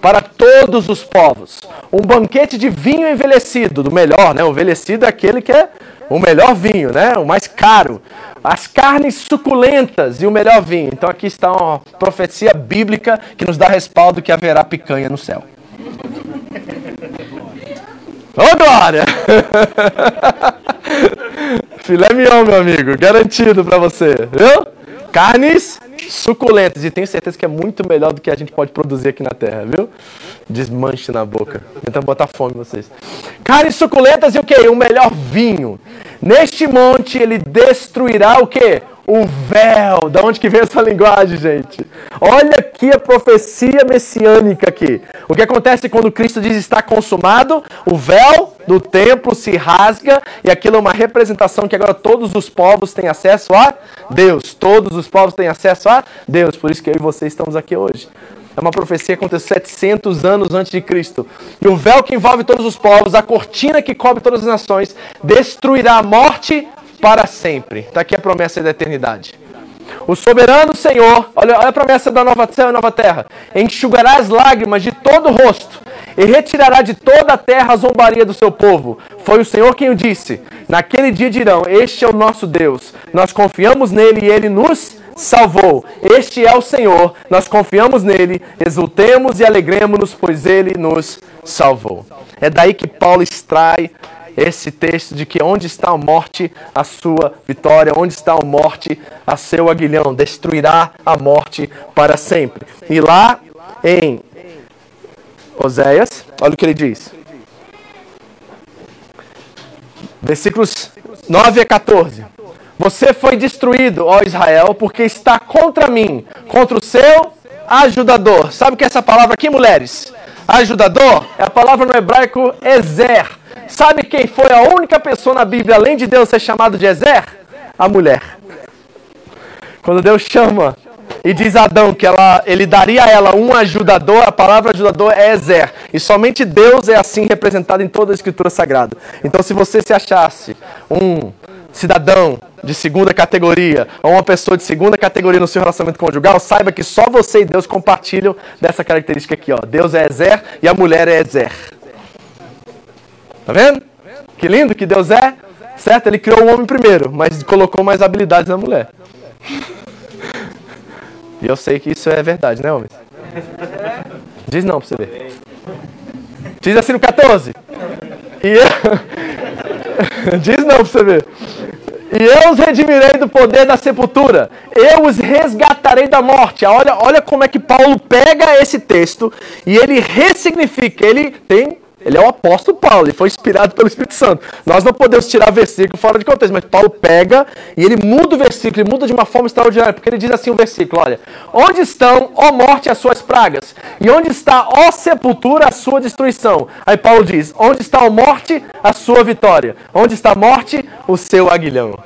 Para todos os povos. Um banquete de vinho envelhecido, do melhor, né? O envelhecido é aquele que é o melhor vinho, né? O mais caro. As carnes suculentas e o melhor vinho. Então aqui está uma profecia bíblica que nos dá respaldo que haverá picanha no céu. Ô oh, glória! Filé mignon, meu amigo, garantido para você, viu? Carnes suculentas e tenho certeza que é muito melhor do que a gente pode produzir aqui na terra, viu? Desmanche na boca. Tentando botar fome em vocês. Carnes suculentas e o que? O melhor vinho. Neste monte ele destruirá o que? O véu. Da onde que vem essa linguagem, gente? Olha aqui a profecia messiânica aqui. O que acontece quando Cristo diz está consumado? O véu do templo se rasga e aquilo é uma representação que agora todos os povos têm acesso a Deus. Todos os povos têm acesso a Deus. Por isso que eu e você estamos aqui hoje. É uma profecia que aconteceu 700 anos antes de Cristo. E o véu que envolve todos os povos, a cortina que cobre todas as nações, destruirá a morte, para sempre. Está aqui a promessa da eternidade. O soberano Senhor, olha, olha a promessa da nova céu e nova terra, enxugará as lágrimas de todo o rosto e retirará de toda a terra a zombaria do seu povo. Foi o Senhor quem o disse. Naquele dia dirão: Este é o nosso Deus. Nós confiamos nele e ele nos salvou. Este é o Senhor. Nós confiamos nele, exultemos e alegremos-nos, pois ele nos salvou. É daí que Paulo extrai esse texto de que onde está a morte, a sua vitória, onde está a morte, a seu aguilhão, destruirá a morte para sempre. E lá em Oséias, olha o que ele diz. Versículos 9 a 14. Você foi destruído, ó Israel, porque está contra mim, contra o seu ajudador. Sabe o que é essa palavra aqui, mulheres? Ajudador é a palavra no hebraico ezer, Sabe quem foi a única pessoa na Bíblia, além de Deus, ser chamado de Ezer? A mulher. Quando Deus chama e diz a Adão que ela, ele daria a ela um ajudador, a palavra ajudador é Ezer. E somente Deus é assim representado em toda a Escritura Sagrada. Então, se você se achasse um cidadão de segunda categoria ou uma pessoa de segunda categoria no seu relacionamento conjugal, saiba que só você e Deus compartilham dessa característica aqui. Ó. Deus é Ezer e a mulher é Ezer. Tá vendo? Que lindo que Deus é. Certo? Ele criou o homem primeiro, mas colocou mais habilidades na mulher. E eu sei que isso é verdade, né, homens? Diz não pra você ver. Diz assim no 14. E eu... Diz não pra você ver. E eu os redimirei do poder da sepultura. Eu os resgatarei da morte. Olha, olha como é que Paulo pega esse texto e ele ressignifica. Ele tem ele é o apóstolo Paulo, ele foi inspirado pelo Espírito Santo. Nós não podemos tirar versículo fora de contexto, mas Paulo pega e ele muda o versículo, ele muda de uma forma extraordinária, porque ele diz assim o versículo: olha, onde estão, ó morte, as suas pragas? E onde está, ó sepultura, a sua destruição? Aí Paulo diz: onde está, ó morte, a sua vitória? Onde está a morte, o seu aguilhão?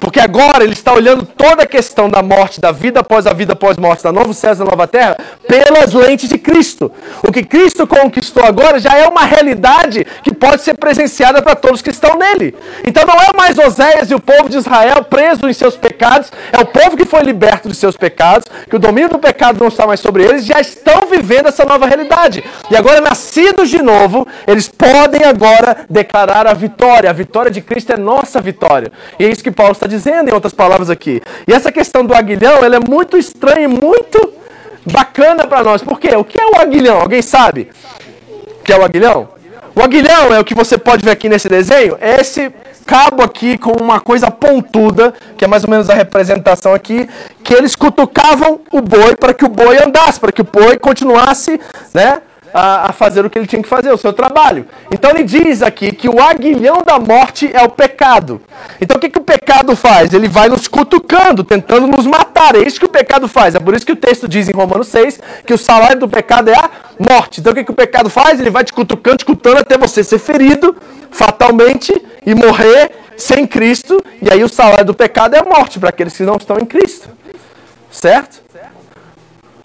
Porque agora ele está olhando toda a questão da morte, da vida após a vida após morte, da novo céu e da nova terra, pelas lentes de Cristo. O que Cristo conquistou agora já é uma realidade que pode ser presenciada para todos que estão nele. Então não é mais Oséias e o povo de Israel preso em seus pecados, é o povo que foi liberto dos seus pecados, que o domínio do pecado não está mais sobre eles, já estão vivendo essa nova realidade. E agora, nascidos de novo, eles podem agora declarar a vitória. A vitória de Cristo é nossa vitória. E é isso que Paulo está dizendo, em outras palavras aqui. E essa questão do aguilhão, ela é muito estranha e muito bacana para nós. Por quê? O que é o aguilhão? Alguém sabe o que é o aguilhão? O aguilhão é o que você pode ver aqui nesse desenho. É esse cabo aqui com uma coisa pontuda, que é mais ou menos a representação aqui, que eles cutucavam o boi para que o boi andasse, para que o boi continuasse, né? A, a, fazer o que ele tinha que fazer, o seu trabalho. Então ele diz aqui que o aguilhão da morte é o pecado. Então o que, que o pecado faz? Ele vai nos cutucando, tentando nos matar. É isso que o pecado faz. É por isso que o texto diz em Romanos 6 que o salário do pecado é a morte. Então o que, que o pecado faz? Ele vai te cutucando, te cutucando até você ser ferido fatalmente e morrer sem Cristo. E aí o salário do pecado é a morte para aqueles que não estão em Cristo. Certo?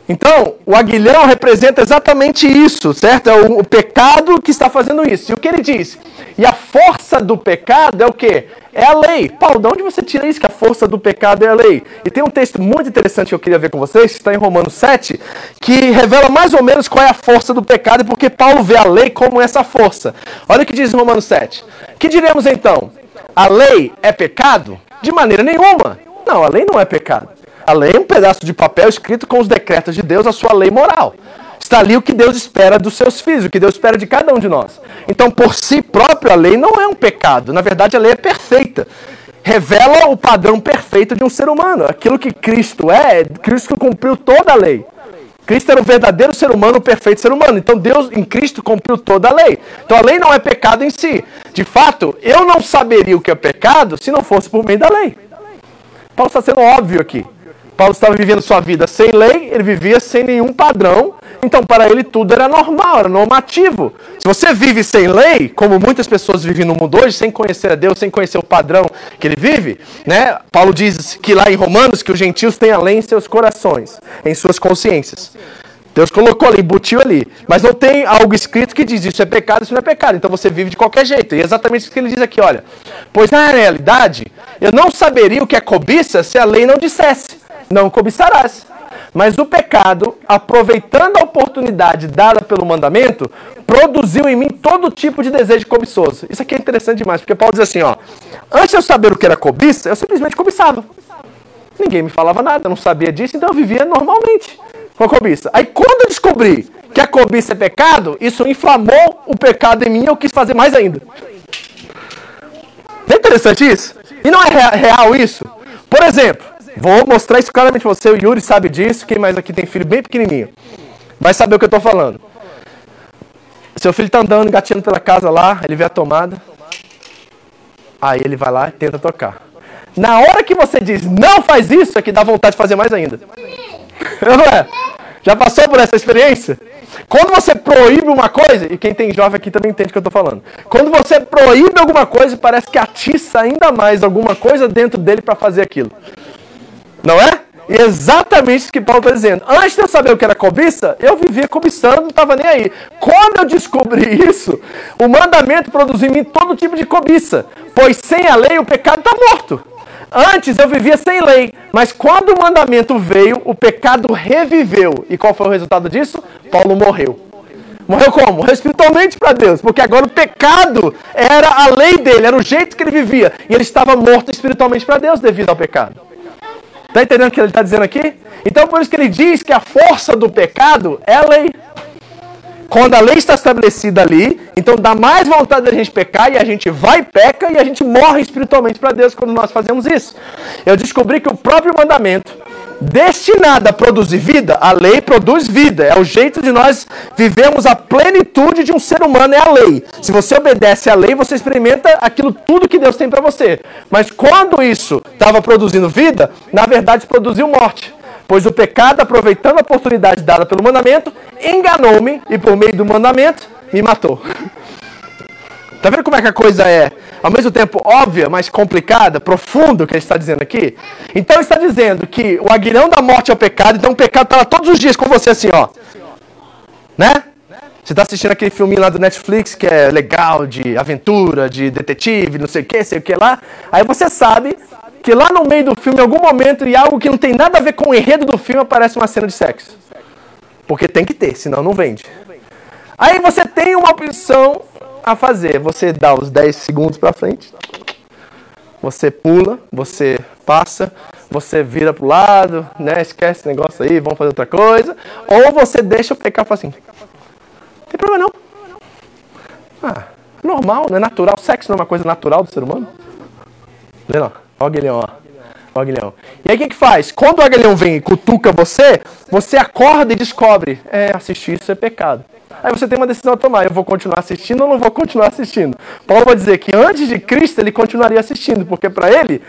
Então, o aguilhão representa exatamente isso, certo? É o, o, pecado que está fazendo isso. E o que ele diz? E a força do pecado é o quê? É a lei. Paulo, de onde você tira isso que a força do pecado é a lei? E tem um texto muito interessante que eu queria ver com vocês, que está em Romanos 7, que revela mais ou menos qual é a força do pecado e porque Paulo vê a lei como essa força. Olha o que diz Romanos 7. Que diremos então? A lei é pecado? De maneira nenhuma. Não, a lei não é pecado. A lei é um pedaço de papel escrito com os decretos de Deus, a sua lei moral. Está ali o que Deus espera dos seus filhos, o que Deus espera de cada um de nós. Então, por si próprio, a lei não é um pecado. Na verdade, a lei é perfeita. Revela o padrão perfeito de um ser humano. Aquilo que Cristo é, Cristo cumpriu toda a lei. Cristo era o verdadeiro ser humano, o perfeito ser humano. Então Deus em Cristo cumpriu toda a lei. Então a lei não é pecado em si. De fato, eu não saberia o que é pecado se não fosse por meio da lei. Paulo está sendo óbvio aqui. Paulo estava vivendo sua vida sem lei, ele vivia sem nenhum padrão, então para ele tudo era normal, era normativo. Se você vive sem lei, como muitas pessoas vivem no mundo hoje, sem conhecer a Deus, sem conhecer o padrão que ele vive, né? Paulo diz que lá em Romanos que os gentios têm a lei em seus corações, em suas consciências. Deus colocou ali, embutiu ali. Mas não tem algo escrito que diz isso é pecado, isso não é pecado. Então você vive de qualquer jeito. E é exatamente isso que ele diz aqui, olha. Pois na realidade, eu não saberia o que é cobiça se a lei não dissesse não cobiçarás. Mas o pecado, aproveitando a oportunidade dada pelo mandamento, produziu em mim todo tipo de desejo cobiçoso. Isso aqui é interessante demais, porque Paulo diz assim, ó, antes de eu saber o que era cobiça, eu simplesmente cobiçava. Ninguém me falava nada, não sabia disso, então eu vivia normalmente com a cobiça. Aí quando eu descobri que a cobiça é pecado, isso inflamou o pecado em mim e eu quis fazer mais ainda. Não é interessante isso? E não é real isso? Por exemplo, Vou mostrar isso claramente para você. O Yuri sabe disso. Quem mais aqui tem filho bem pequenininho? Vai saber o que eu estou falando. Seu filho está andando, engatinhando pela casa lá. Ele vê a tomada. Aí ele vai lá e tenta tocar. Na hora que você diz não faz isso, é que dá vontade de fazer mais ainda. Não é? Já passou por essa experiência? Quando você proíbe uma coisa, e quem tem jovem aqui também entende o que eu estou falando. Quando você proíbe alguma coisa, parece que atiça ainda mais alguma coisa dentro dele para fazer aquilo. Não é? E exatamente isso que Paulo está dizendo. Antes de eu saber o que era cobiça, eu vivia cobiçando, não estava nem aí. Quando eu descobri isso, o mandamento produziu em mim todo tipo de cobiça. Pois sem a lei o pecado está morto. Antes eu vivia sem lei, mas quando o mandamento veio, o pecado reviveu. E qual foi o resultado disso? Paulo morreu. Morreu como? Espiritualmente para Deus, porque agora o pecado era a lei dele, era o jeito que ele vivia. E ele estava morto espiritualmente para Deus devido ao pecado. Está entendendo o que ele está dizendo aqui? Então por isso que ele diz que a força do pecado é a lei. Quando a lei está estabelecida ali, então dá mais vontade da gente pecar e a gente vai e peca e a gente morre espiritualmente para Deus quando nós fazemos isso. Eu descobri que o próprio mandamento destinada a produzir vida, a lei produz vida. É o jeito de nós vivemos a plenitude de um ser humano, é a lei. Se você obedece à lei, você experimenta aquilo tudo que Deus tem para você. Mas quando isso estava produzindo vida, na verdade produziu morte. Pois o pecado, aproveitando a oportunidade dada pelo mandamento, enganou-me e por meio do mandamento me matou. Tá vendo como é que a coisa é, ao mesmo tempo óbvia, mas complicada, profunda o que ele está dizendo aqui? Então ele está dizendo que o aguilhão da morte é o pecado, então o pecado está lá todos os dias com você assim, ó. Né? Você está assistindo aquele filminho lá do Netflix que é legal, de aventura, de detetive, não sei o que, sei o que lá. Aí você sabe que lá no meio do filme, em algum momento, e algo que não tem nada a ver com o enredo do filme, aparece uma cena de sexo. Porque tem que ter, senão não vende. Aí você tem uma opção a fazer. Você dá os 10 segundos para frente, você pula, você passa, você vira pro lado, né? Esquece esse negócio aí, vamos fazer outra coisa. Ou você deixa o pecado assim. Não tem problema não. Ah, normal, não é natural. Sexo não é uma coisa natural do ser humano. Vê lá, ó o aguilhão, ó. O aguilhão. E aí o que, que faz? Quando o aguilhão vem e cutuca você, você acorda e descobre, é, assistir isso é pecado. Aí você tem uma decisão a tomar. Eu vou continuar assistindo ou não vou continuar assistindo? Paulo vai dizer que antes de Cristo ele continuaria assistindo, porque para ele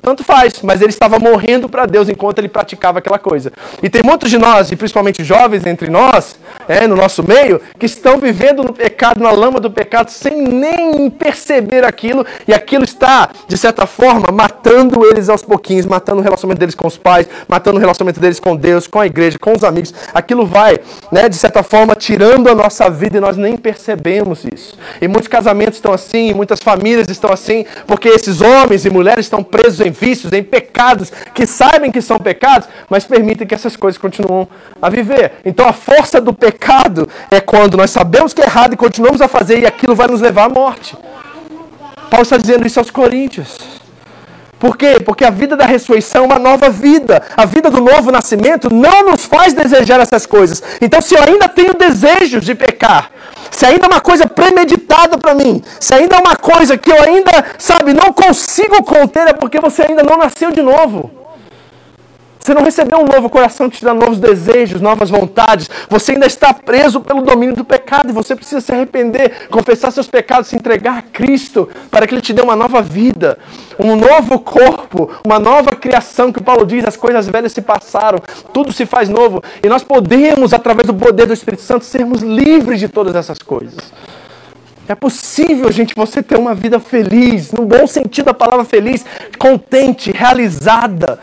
tanto faz, mas ele estava morrendo para Deus enquanto ele praticava aquela coisa. E tem muitos de nós, e principalmente jovens entre nós, é, no nosso meio, que estão vivendo no pecado, na lama do pecado, sem nem perceber aquilo, e aquilo está, de certa forma, matando eles aos pouquinhos, matando o relacionamento deles com os pais, matando o relacionamento deles com Deus, com a igreja, com os amigos. Aquilo vai, né, de certa forma, tirando a nossa vida e nós nem percebemos isso. E muitos casamentos estão assim, muitas famílias estão assim, porque esses homens e mulheres estão presos presos em vícios, em pecados, que sabem que são pecados, mas permitem que essas coisas continuem a viver. Então a força do pecado é quando nós sabemos que é errado e continuamos a fazer e aquilo vai nos levar à morte. Paulo está dizendo isso aos Coríntios. Por quê? Porque a vida da ressurreição é uma nova vida. A vida do novo nascimento não nos faz desejar essas coisas. Então, se eu ainda tenho desejos de pecar, se ainda é uma coisa premeditada para mim, se ainda é uma coisa que eu ainda, sabe, não consigo conter, é porque você ainda não nasceu de novo. Você não recebeu um novo coração que te dá novos desejos, novas vontades. Você ainda está preso pelo domínio do pecado e você precisa se arrepender, confessar seus pecados, se entregar a Cristo para que Ele te dê uma nova vida, um novo corpo, uma nova criação. Que Paulo diz: as coisas velhas se passaram, tudo se faz novo. E nós podemos, através do poder do Espírito Santo, sermos livres de todas essas coisas. É possível, gente, você ter uma vida feliz, no bom sentido da palavra feliz, contente, realizada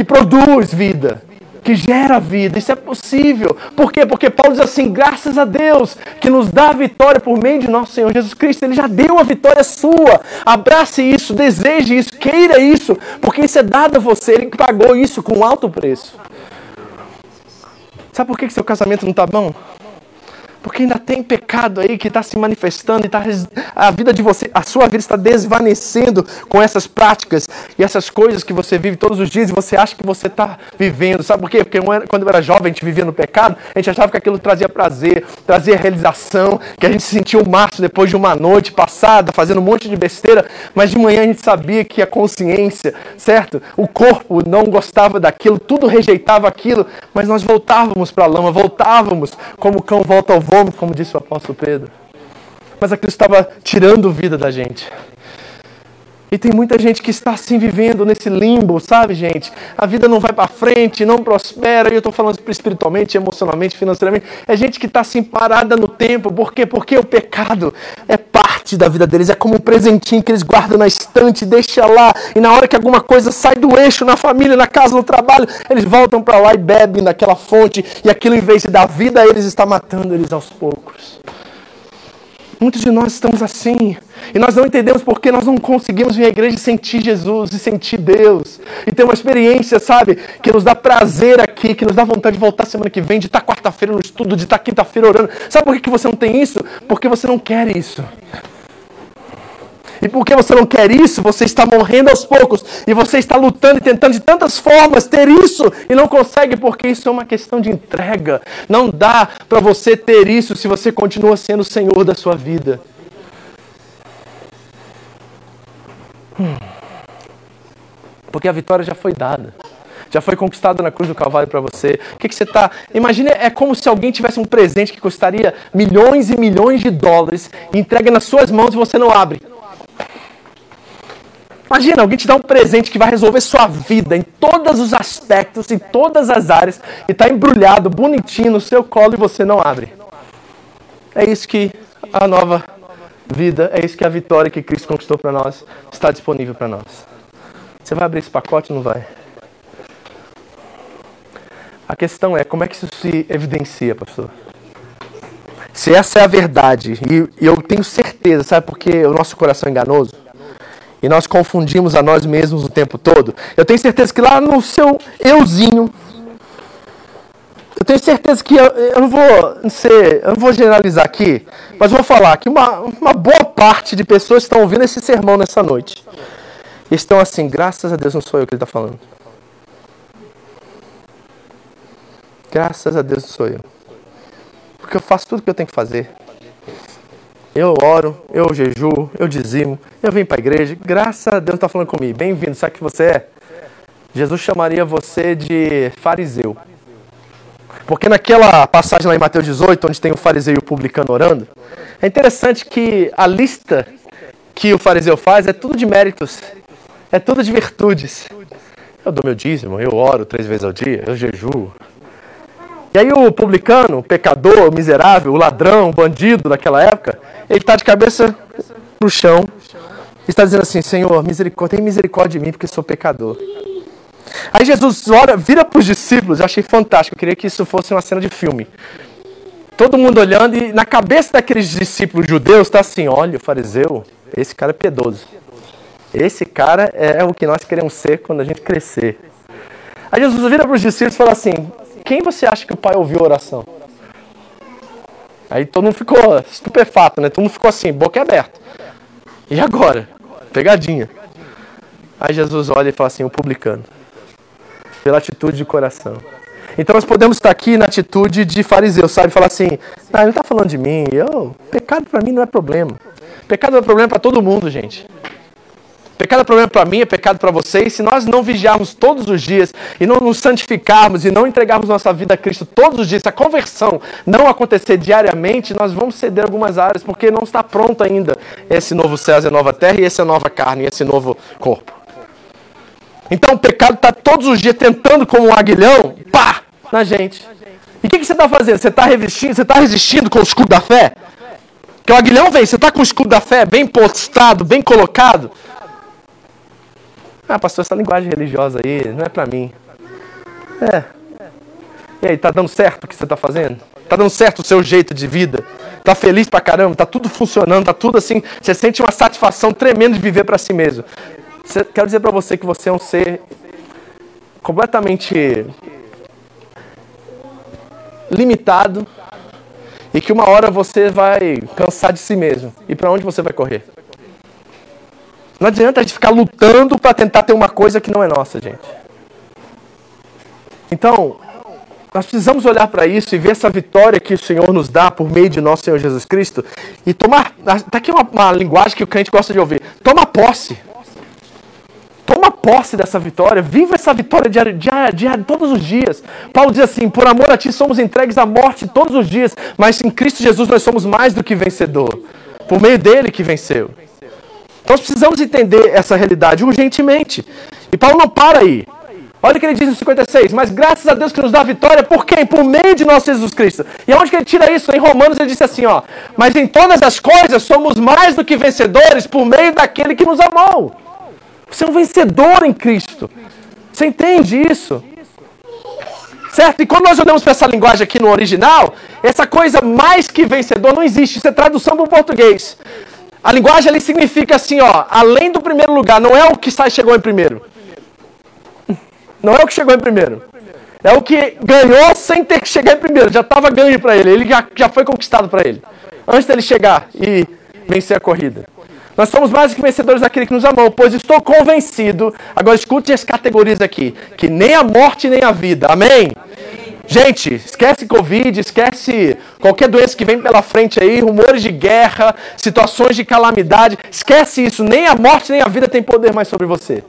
que produz vida, que gera vida. Isso é possível. Por quê? Porque Paulo diz assim: graças a Deus que nos dá a vitória por meio de nosso Senhor Jesus Cristo. Ele já deu a vitória sua. Abrace isso, deseje isso, queira isso, porque isso é dado a você. Ele pagou isso com alto preço. Sabe por que seu casamento não está bom? Porque ainda tem pecado aí que está se manifestando e tá, a vida de você, a sua vida está desvanecendo com essas práticas e essas coisas que você vive todos os dias e você acha que você está vivendo. Sabe por quê? Porque quando eu era jovem, a gente vivia no pecado, a gente achava que aquilo trazia prazer, trazia realização, que a gente se sentia o máximo depois de uma noite passada, fazendo um monte de besteira, mas de manhã a gente sabia que a consciência, certo? O corpo não gostava daquilo, tudo rejeitava aquilo, mas nós voltávamos para a lama, voltávamos como o cão volta ao vômito, como disse o apóstolo Pedro. Mas aquilo estava tirando vida da gente. E tem muita gente que está assim vivendo nesse limbo, sabe, gente? A vida não vai para frente, não prospera. E eu estou falando espiritualmente, emocionalmente, financeiramente. É gente que está assim parada no tempo. Por quê? Porque o pecado é parte da vida deles. É como um presentinho que eles guardam na estante, deixa lá. E na hora que alguma coisa sai do eixo na família, na casa, no trabalho, eles voltam para lá e bebem daquela fonte. E aquilo, em vez de dar vida a eles, está matando eles aos poucos. Muitos de nós estamos assim. E nós não entendemos porque nós não conseguimos vir à igreja e sentir Jesus e sentir Deus. E ter uma experiência, sabe, que nos dá prazer aqui, que nos dá vontade de voltar semana que vem, de estar quarta-feira no estudo, de estar quinta-feira orando. Sabe por que você não tem isso? Porque você não quer isso. E porque você não quer isso, você está morrendo aos poucos. E você está lutando e tentando de tantas formas ter isso e não consegue, porque isso é uma questão de entrega. Não dá para você ter isso se você continua sendo o Senhor da sua vida. Hum. Porque a vitória já foi dada já foi conquistada na cruz do Calvário para você. O que, que você está. Imagine, é como se alguém tivesse um presente que custaria milhões e milhões de dólares, entrega nas suas mãos e você não abre. Imagina, alguém te dá um presente que vai resolver sua vida em todos os aspectos, em todas as áreas, e está embrulhado, bonitinho no seu colo e você não abre. É isso que a nova vida, é isso que a vitória que Cristo conquistou para nós está disponível para nós. Você vai abrir esse pacote ou não vai? A questão é como é que isso se evidencia, pastor? Se essa é a verdade, e eu tenho certeza, sabe por que o nosso coração é enganoso? E nós confundimos a nós mesmos o tempo todo, eu tenho certeza que lá no seu euzinho, eu tenho certeza que eu, eu não vou ser, eu não vou generalizar aqui, mas vou falar que uma, uma boa parte de pessoas estão ouvindo esse sermão nessa noite estão assim, graças a Deus não sou eu que ele está falando. Graças a Deus não sou eu. Porque eu faço tudo o que eu tenho que fazer. Eu oro, eu jejuo, eu dizimo, eu vim para a igreja. Graças a Deus está falando comigo. Bem-vindo. Sabe o que você é? Jesus chamaria você de fariseu. Porque naquela passagem lá em Mateus 18, onde tem o fariseu e o publicano orando, é interessante que a lista que o fariseu faz é tudo de méritos, é tudo de virtudes. Eu dou meu dízimo, eu oro três vezes ao dia, eu jejuo, e aí o publicano, o pecador, o miserável, o ladrão, o bandido daquela época, ele está de cabeça no chão e está dizendo assim, Senhor, misericórdia, tem misericórdia de mim porque sou pecador. Aí Jesus olha, vira para os discípulos, eu achei fantástico, eu queria que isso fosse uma cena de filme. Todo mundo olhando e na cabeça daqueles discípulos judeus está assim, olha o fariseu, esse cara é piedoso. Esse cara é o que nós queremos ser quando a gente crescer. Aí Jesus vira para os discípulos e fala assim: quem você acha que o pai ouviu a oração? Aí todo mundo ficou estupefato, né? Todo mundo ficou assim, boca aberta. E agora? Pegadinha. Aí Jesus olha e fala assim, o publicano. Pela atitude de coração. Então nós podemos estar aqui na atitude de fariseu, sabe? Falar assim, ah, ele não está falando de mim. Eu, pecado para mim não é problema. Pecado é problema para todo mundo, gente. Pecado é problema para mim, é pecado para vocês. Se nós não vigiarmos todos os dias e não nos santificarmos e não entregarmos nossa vida a Cristo todos os dias, se a conversão não acontecer diariamente, nós vamos ceder algumas áreas, porque não está pronto ainda esse novo céu, essa nova terra e essa nova carne, esse novo corpo. Então o pecado está todos os dias tentando, como um aguilhão, pá, na gente. E o que, que, você está fazendo? Você está resistindo, você está resistindo com o escudo da fé? Que o aguilhão vem, você está com o escudo da fé bem postado, bem colocado. Ah, pastor, essa linguagem religiosa aí não é para mim. É. E aí, tá dando certo o que você tá fazendo? Tá dando certo o seu jeito de vida? Tá feliz pra caramba? Tá tudo funcionando? Tá tudo assim? Você sente uma satisfação tremenda de viver para si mesmo? Quero dizer para você que você é um ser completamente limitado e que uma hora você vai cansar de si mesmo. E para onde você vai correr? Não adianta a gente ficar lutando para tentar ter uma coisa que não é nossa, gente. Então, nós precisamos olhar para isso e ver essa vitória que o Senhor nos dá por meio de nosso Senhor Jesus Cristo e tomar. Está aqui uma, uma linguagem que o crente gosta de ouvir. Toma posse. Toma posse dessa vitória. Viva essa vitória diária, diária, diária, todos os dias. Paulo diz assim: por amor a ti somos entregues à morte todos os dias, mas em Cristo Jesus nós somos mais do que vencedor. Por meio dele que venceu. Nós precisamos entender essa realidade urgentemente. E Paulo não para aí. Olha o que ele diz no 56. Mas graças a Deus que nos dá vitória, por quem? Por meio de nosso Jesus Cristo. E onde que ele tira isso? Em Romanos ele disse assim, ó. Mas em todas as coisas somos mais do que vencedores por meio daquele que nos amou. Você é um vencedor em Cristo. Você entende isso? Certo? E quando nós olhamos para essa linguagem aqui no original, essa coisa mais que vencedor não existe. Isso é tradução para o português. A linguagem ali significa assim, ó, além do primeiro lugar, não é o que sai chegou em primeiro. Não é o que chegou em primeiro. É o que ganhou sem ter que chegar em primeiro. Já estava ganho para ele. Ele já, já foi conquistado para ele. Antes dele chegar e vencer a corrida. Nós somos mais do que vencedores daquele que nos amou, pois estou convencido. Agora escute as categorias aqui: que nem a morte nem a vida. Amém? Gente, esquece Covid, esquece qualquer doença que vem pela frente aí, rumores de guerra, situações de calamidade. Esquece isso. Nem a morte nem a vida tem poder mais sobre você.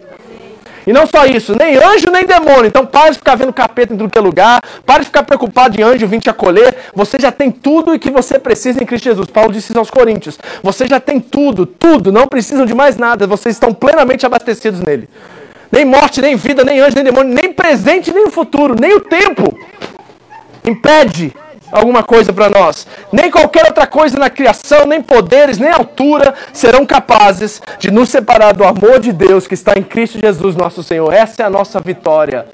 E não só isso, nem anjo nem demônio. Então pare de ficar vendo capeta em tudo que é lugar. Pare de ficar preocupado de anjo vir te acolher. Você já tem tudo o que você precisa em Cristo Jesus. Paulo disse isso aos Coríntios. Você já tem tudo, tudo. Não precisam de mais nada. Vocês estão plenamente abastecidos nele. Nem morte, nem vida, nem anjo, nem demônio, nem presente, nem o futuro, nem o tempo impede alguma coisa para nós. Nem qualquer outra coisa na criação, nem poderes, nem altura serão capazes de nos separar do amor de Deus que está em Cristo Jesus, nosso Senhor. Essa é a nossa vitória.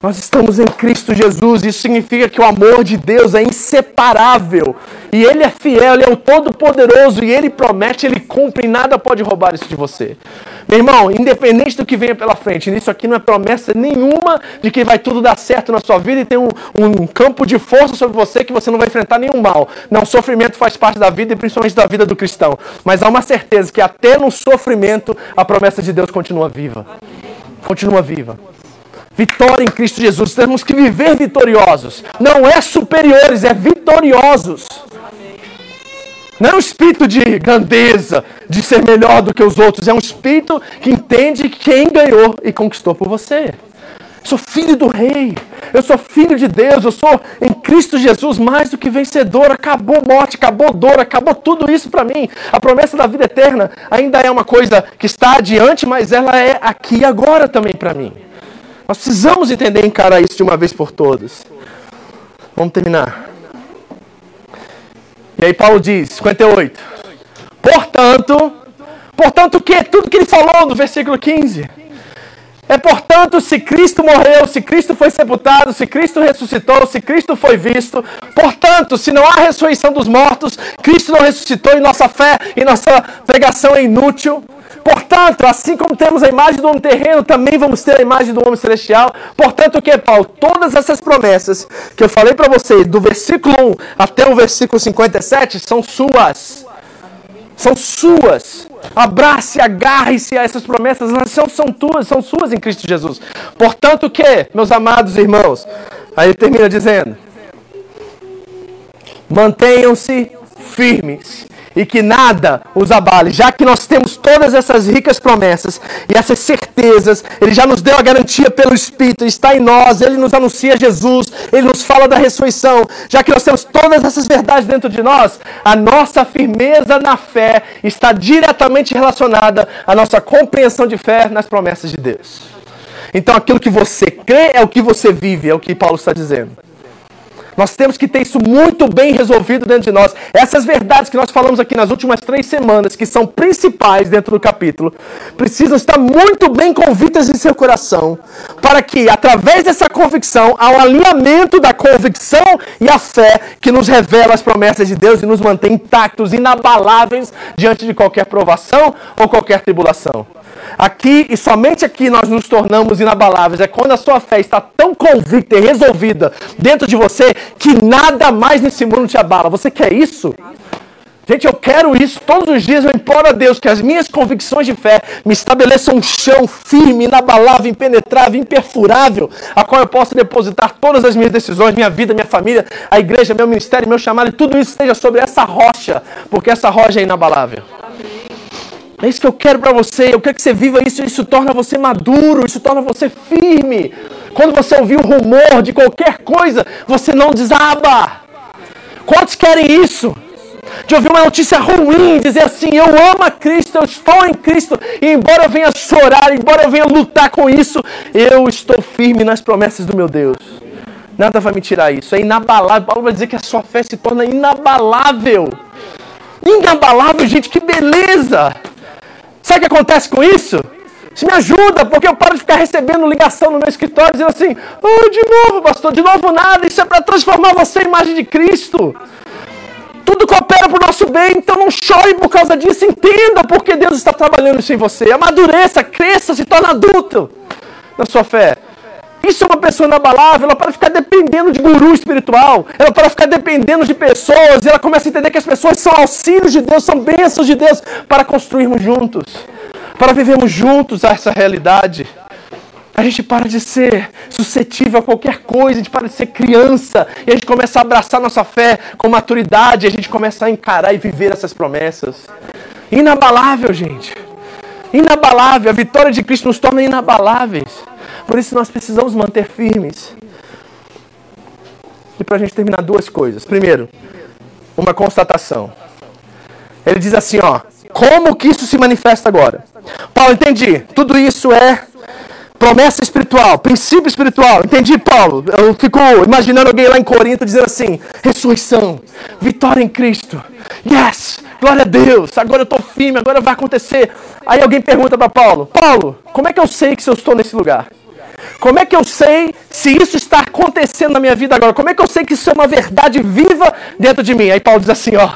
Nós estamos em Cristo Jesus, isso significa que o amor de Deus é inseparável. E Ele é fiel, Ele é o Todo-Poderoso, e Ele promete, Ele cumpre, e nada pode roubar isso de você. Meu irmão, independente do que venha pela frente, isso aqui não é promessa nenhuma de que vai tudo dar certo na sua vida e tem um, um campo de força sobre você que você não vai enfrentar nenhum mal. Não, sofrimento faz parte da vida e principalmente da vida do cristão. Mas há uma certeza que até no sofrimento a promessa de Deus continua viva. Continua viva. Vitória em Cristo Jesus. Temos que viver vitoriosos. Não é superiores, é vitoriosos. Não é um espírito de grandeza, de ser melhor do que os outros. É um espírito que entende quem ganhou e conquistou por você. Eu sou filho do rei. Eu sou filho de Deus. Eu sou em Cristo Jesus mais do que vencedor. Acabou morte, acabou dor, acabou tudo isso para mim. A promessa da vida eterna ainda é uma coisa que está adiante, mas ela é aqui e agora também para mim. Nós precisamos entender e encarar isso de uma vez por todas. Vamos terminar. E aí Paulo diz, 58. Portanto, portanto o que? Tudo que ele falou no versículo 15. É portanto, se Cristo morreu, se Cristo foi sepultado, se Cristo ressuscitou, se Cristo foi visto, portanto, se não há ressurreição dos mortos, Cristo não ressuscitou e nossa fé e nossa pregação é inútil. Portanto, assim como temos a imagem do homem terreno, também vamos ter a imagem do homem celestial. Portanto, o que, Paulo? Todas essas promessas que eu falei para vocês, do versículo 1 até o versículo 57, são suas. São suas. Abrace, agarre-se a essas promessas, elas são, são tuas, são suas em Cristo Jesus. Portanto, o que, meus amados irmãos? Aí ele termina dizendo: Mantenham-se firmes e que nada os abale, já que nós temos todas essas ricas promessas e essas certezas, Ele já nos deu a garantia pelo Espírito, está em nós, Ele nos anuncia Jesus, Ele nos fala da ressurreição, já que nós temos todas essas verdades dentro de nós, a nossa firmeza na fé está diretamente relacionada à nossa compreensão de fé nas promessas de Deus. Então aquilo que você crê é o que você vive, é o que Paulo está dizendo. Nós temos que ter isso muito bem resolvido dentro de nós. Essas verdades que nós falamos aqui nas últimas três semanas, que são principais dentro do capítulo, precisam estar muito bem convictas em seu coração, para que, através dessa convicção, há um alinhamento da convicção e a fé que nos revela as promessas de Deus e nos mantém intactos, inabaláveis diante de qualquer provação ou qualquer tribulação. Aqui e somente aqui nós nos tornamos inabaláveis. É quando a sua fé está tão convicta e resolvida dentro de você que nada mais nesse mundo te abala. Você quer isso? Gente, eu quero isso. Todos os dias eu imploro a Deus que as minhas convicções de fé me estabeleçam um chão firme, inabalável, impenetrável, imperfurável, a qual eu possa depositar todas as minhas decisões, minha vida, minha família, a igreja, meu ministério, meu chamado, e tudo isso esteja sobre essa rocha, porque essa rocha é inabalável. É isso que eu quero para você. Eu quero que você viva isso. Isso torna você maduro. Isso torna você firme. Quando você ouvir o rumor de qualquer coisa, você não desaba. Quantos querem isso? de ouvir uma notícia ruim, dizer assim: eu amo a Cristo, eu estou em Cristo, e embora eu venha chorar, embora eu venha lutar com isso, eu estou firme nas promessas do meu Deus. Nada vai me tirar isso. É inabalável. Paulo vai dizer que a sua fé se torna inabalável. Inabalável, gente, que beleza! Sabe o que acontece com isso? Isso me ajuda, porque eu paro de ficar recebendo ligação no meu escritório dizendo assim: oh, de novo, pastor, de novo nada, isso é para transformar você em imagem de Cristo. Tudo coopera para o nosso bem, então não chore por causa disso, entenda porque Deus está trabalhando isso em você. Amadureça, cresça, se torne adulto na sua fé. Isso é uma pessoa inabalável, ela para ficar dependendo de guru espiritual, ela para ficar dependendo de pessoas, e ela começa a entender que as pessoas são auxílios de Deus, são bênçãos de Deus para construirmos juntos, para vivermos juntos essa realidade. A gente para de ser suscetível a qualquer coisa, a gente para de ser criança, e a gente começa a abraçar nossa fé com maturidade, a gente começa a encarar e viver essas promessas. Inabalável, gente. Inabalável. A vitória de Cristo nos torna inabaláveis. Por isso nós precisamos manter firmes. E para a gente terminar, duas coisas. Primeiro, uma constatação. Ele diz assim, ó, como que isso se manifesta agora? Paulo, entendi. Tudo isso é promessa espiritual, princípio espiritual. Entendi, Paulo? Eu fico imaginando alguém lá em Corinto dizendo assim: ressurreição, vitória em Cristo. Yes, glória a Deus. Agora eu estou firme, agora vai acontecer. Aí alguém pergunta para Paulo: Paulo, como é que eu sei que eu estou nesse lugar? Como é que eu sei se isso está acontecendo na minha vida agora? Como é que eu sei que isso é uma verdade viva dentro de mim? Aí Paulo diz assim, ó,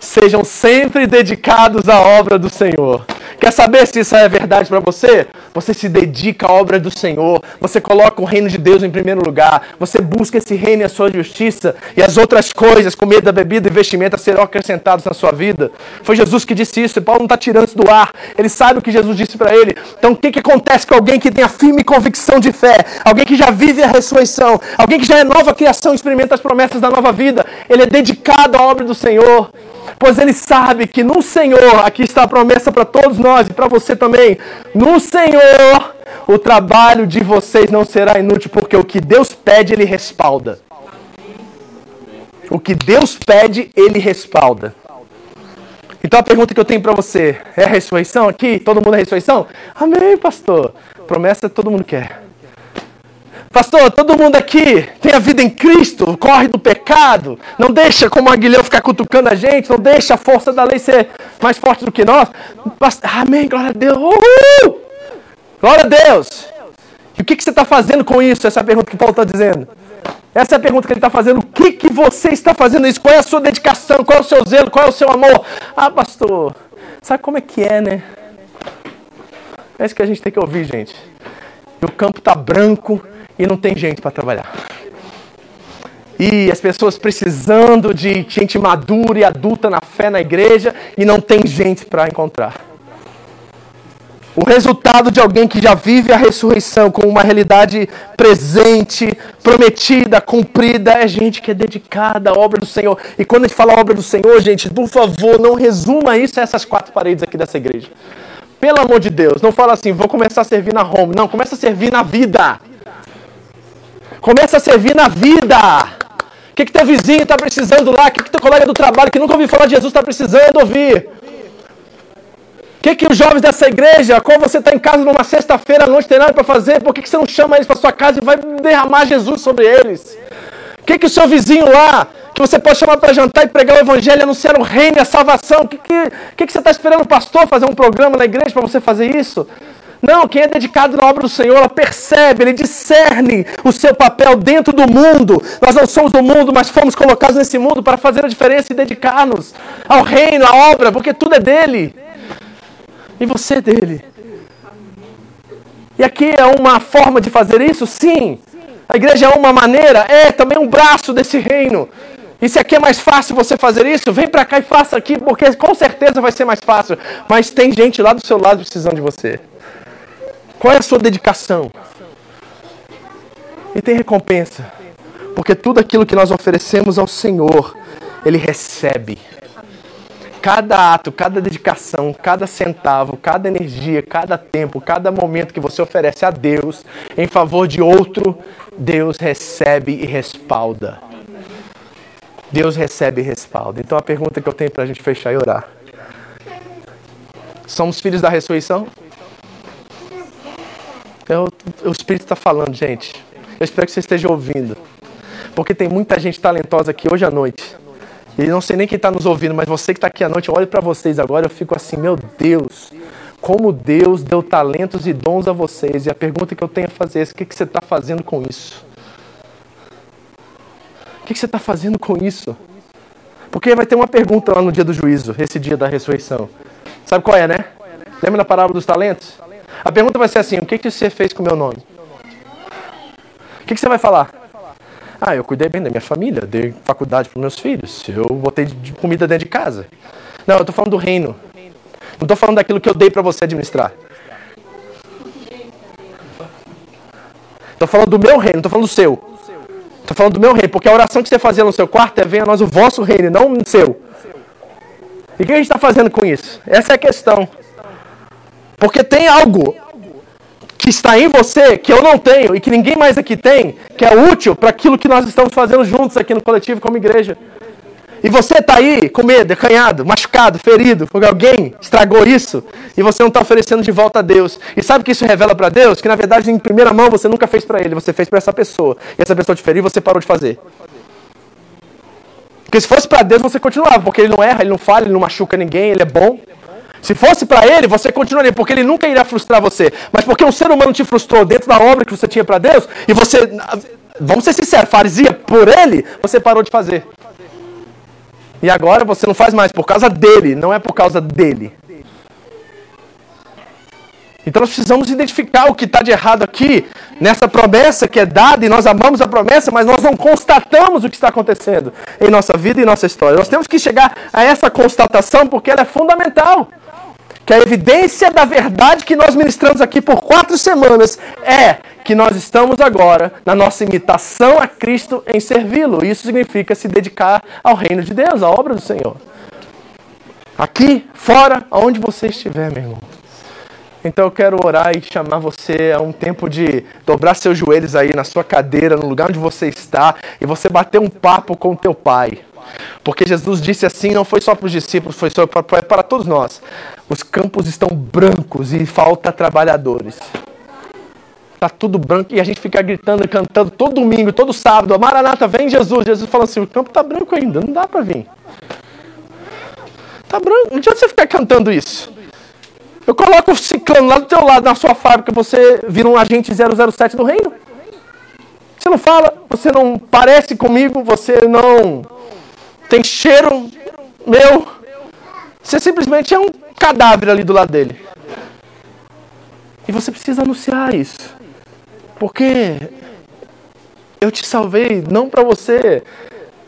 sejam sempre dedicados à obra do Senhor. Quer saber se isso é verdade para você? Você se dedica à obra do Senhor. Você coloca o reino de Deus em primeiro lugar. Você busca esse reino e a sua justiça. E as outras coisas, comida, bebida e vestimenta, serão acrescentados na sua vida. Foi Jesus que disse isso. E Paulo não está tirando isso do ar. Ele sabe o que Jesus disse para ele. Então o que, que acontece com alguém que tem a firme convicção de fé? Alguém que já vive a ressurreição? Alguém que já é nova criação, experimenta as promessas da nova vida? Ele é dedicado à obra do Senhor pois ele sabe que no Senhor, aqui está a promessa para todos nós e para você também, no Senhor o trabalho de vocês não será inútil, porque o que Deus pede, ele respalda. O que Deus pede, ele respalda. Então a pergunta que eu tenho para você é a ressurreição aqui? Todo mundo é ressurreição? Amém, pastor. Promessa todo mundo quer. Pastor, todo mundo aqui tem a vida em Cristo, corre do pecado, não deixa como Aguilhão ficar cutucando a gente, não deixa a força da lei ser mais forte do que nós. Pastor, amém, glória a Deus. Uhul! Glória a Deus. E o que, que você está fazendo com isso? Essa é a pergunta que Paulo está dizendo. Essa é a pergunta que ele está fazendo. O que, que você está fazendo isso? Qual é a sua dedicação? Qual é o seu zelo? Qual é o seu amor? Ah, pastor, sabe como é que é, né? É isso que a gente tem que ouvir, gente. E o campo está branco e não tem gente para trabalhar. E as pessoas precisando de gente madura e adulta na fé na igreja e não tem gente para encontrar. O resultado de alguém que já vive a ressurreição com uma realidade presente, prometida, cumprida, é gente que é dedicada à obra do Senhor. E quando a gente fala obra do Senhor, gente, por favor, não resuma isso a essas quatro paredes aqui dessa igreja. Pelo amor de Deus, não fala assim, vou começar a servir na home. Não, começa a servir na vida. Começa a servir na vida. O que, que teu vizinho está precisando lá? O que, que teu colega do trabalho que nunca ouviu falar de Jesus está precisando ouvir? O que, que os jovens dessa igreja, quando você está em casa numa sexta-feira à noite, tem nada para fazer, por que, que você não chama eles para sua casa e vai derramar Jesus sobre eles? O que, que o seu vizinho lá, que você pode chamar para jantar e pregar o evangelho, anunciar o reino e a salvação, o que, que, que, que você está esperando o pastor fazer um programa na igreja para você fazer isso? Não, quem é dedicado na obra do Senhor, ela percebe, ele discerne o seu papel dentro do mundo. Nós não somos do mundo, mas fomos colocados nesse mundo para fazer a diferença e dedicar-nos ao reino, à obra, porque tudo é dele. E você é dele. E aqui é uma forma de fazer isso? Sim. A igreja é uma maneira, é também um braço desse reino. E se aqui é mais fácil você fazer isso, vem para cá e faça aqui, porque com certeza vai ser mais fácil. Mas tem gente lá do seu lado precisando de você. Qual é a sua dedicação? E tem recompensa. Porque tudo aquilo que nós oferecemos ao Senhor, Ele recebe. Cada ato, cada dedicação, cada centavo, cada energia, cada tempo, cada momento que você oferece a Deus em favor de outro, Deus recebe e respalda. Deus recebe respaldo. Então a pergunta que eu tenho para a gente fechar e orar: Somos filhos da ressurreição? Eu, o Espírito está falando, gente. Eu espero que você esteja ouvindo. Porque tem muita gente talentosa aqui hoje à noite. E não sei nem quem está nos ouvindo, mas você que está aqui à noite, eu olho para vocês agora, eu fico assim, meu Deus, como Deus deu talentos e dons a vocês. E a pergunta que eu tenho a fazer é: o que, que você está fazendo com isso? O que, que você está fazendo com isso? Porque vai ter uma pergunta lá no dia do juízo, esse dia da ressurreição. Sabe qual é, né? Lembra da parábola dos talentos? A pergunta vai ser assim: o que, que você fez com o meu nome? O que, que você vai falar? Ah, eu cuidei bem da minha família, dei faculdade para meus filhos, eu botei comida dentro de casa. Não, eu estou falando do reino. Não estou falando daquilo que eu dei para você administrar. Estou falando do meu reino, não estou falando do seu. Estou falando do meu reino, porque a oração que você fazia no seu quarto é venha a nós o vosso reino, não o seu. E o que a gente está fazendo com isso? Essa é a questão. Porque tem algo que está em você, que eu não tenho e que ninguém mais aqui tem, que é útil para aquilo que nós estamos fazendo juntos aqui no coletivo como igreja. E você está aí com medo, acanhado, machucado, ferido, porque alguém estragou isso e você não está oferecendo de volta a Deus. E sabe o que isso revela para Deus? Que na verdade, em primeira mão, você nunca fez para Ele, você fez para essa pessoa. E essa pessoa te feriu e você parou de fazer. Porque se fosse para Deus, você continuava, porque Ele não erra, Ele não falha, Ele não machuca ninguém, Ele é bom. Se fosse para ele, você continuaria, porque ele nunca irá frustrar você. Mas porque um ser humano te frustrou dentro da obra que você tinha para Deus, e você, vamos ser sinceros, faria por ele, você parou de fazer. E agora você não faz mais por causa dele, não é por causa dele. Então nós precisamos identificar o que está de errado aqui, nessa promessa que é dada, e nós amamos a promessa, mas nós não constatamos o que está acontecendo em nossa vida e nossa história. Nós temos que chegar a essa constatação porque ela é fundamental que a evidência da verdade que nós ministramos aqui por quatro semanas é que nós estamos agora na nossa imitação a Cristo em servi-lo. Isso significa se dedicar ao reino de Deus, à obra do Senhor. Aqui, fora, aonde você estiver, meu irmão. Então eu quero orar e chamar você a um tempo de dobrar seus joelhos aí na sua cadeira, no lugar onde você está, e você bater um papo com o teu pai. Porque Jesus disse assim, não foi só para os discípulos, foi só para, para todos nós. Os campos estão brancos e falta trabalhadores. Está tudo branco e a gente fica gritando, cantando todo domingo, todo sábado. Maranata, vem Jesus. Jesus fala assim: o campo está branco ainda, não dá para vir. Está branco. Não adianta você ficar cantando isso. Eu coloco o ciclano lá do teu lado, na sua fábrica, você vira um agente 007 do reino. Você não fala, você não parece comigo, você não tem cheiro meu. Você simplesmente é um cadáver ali do lado dele. E você precisa anunciar isso. Porque eu te salvei não para você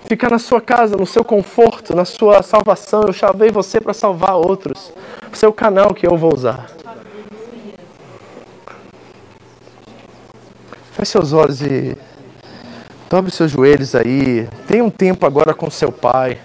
ficar na sua casa, no seu conforto, na sua salvação. Eu salvei você para salvar outros. Seu canal que eu vou usar. Feche seus olhos e dobre seus joelhos aí. Tenha um tempo agora com seu pai.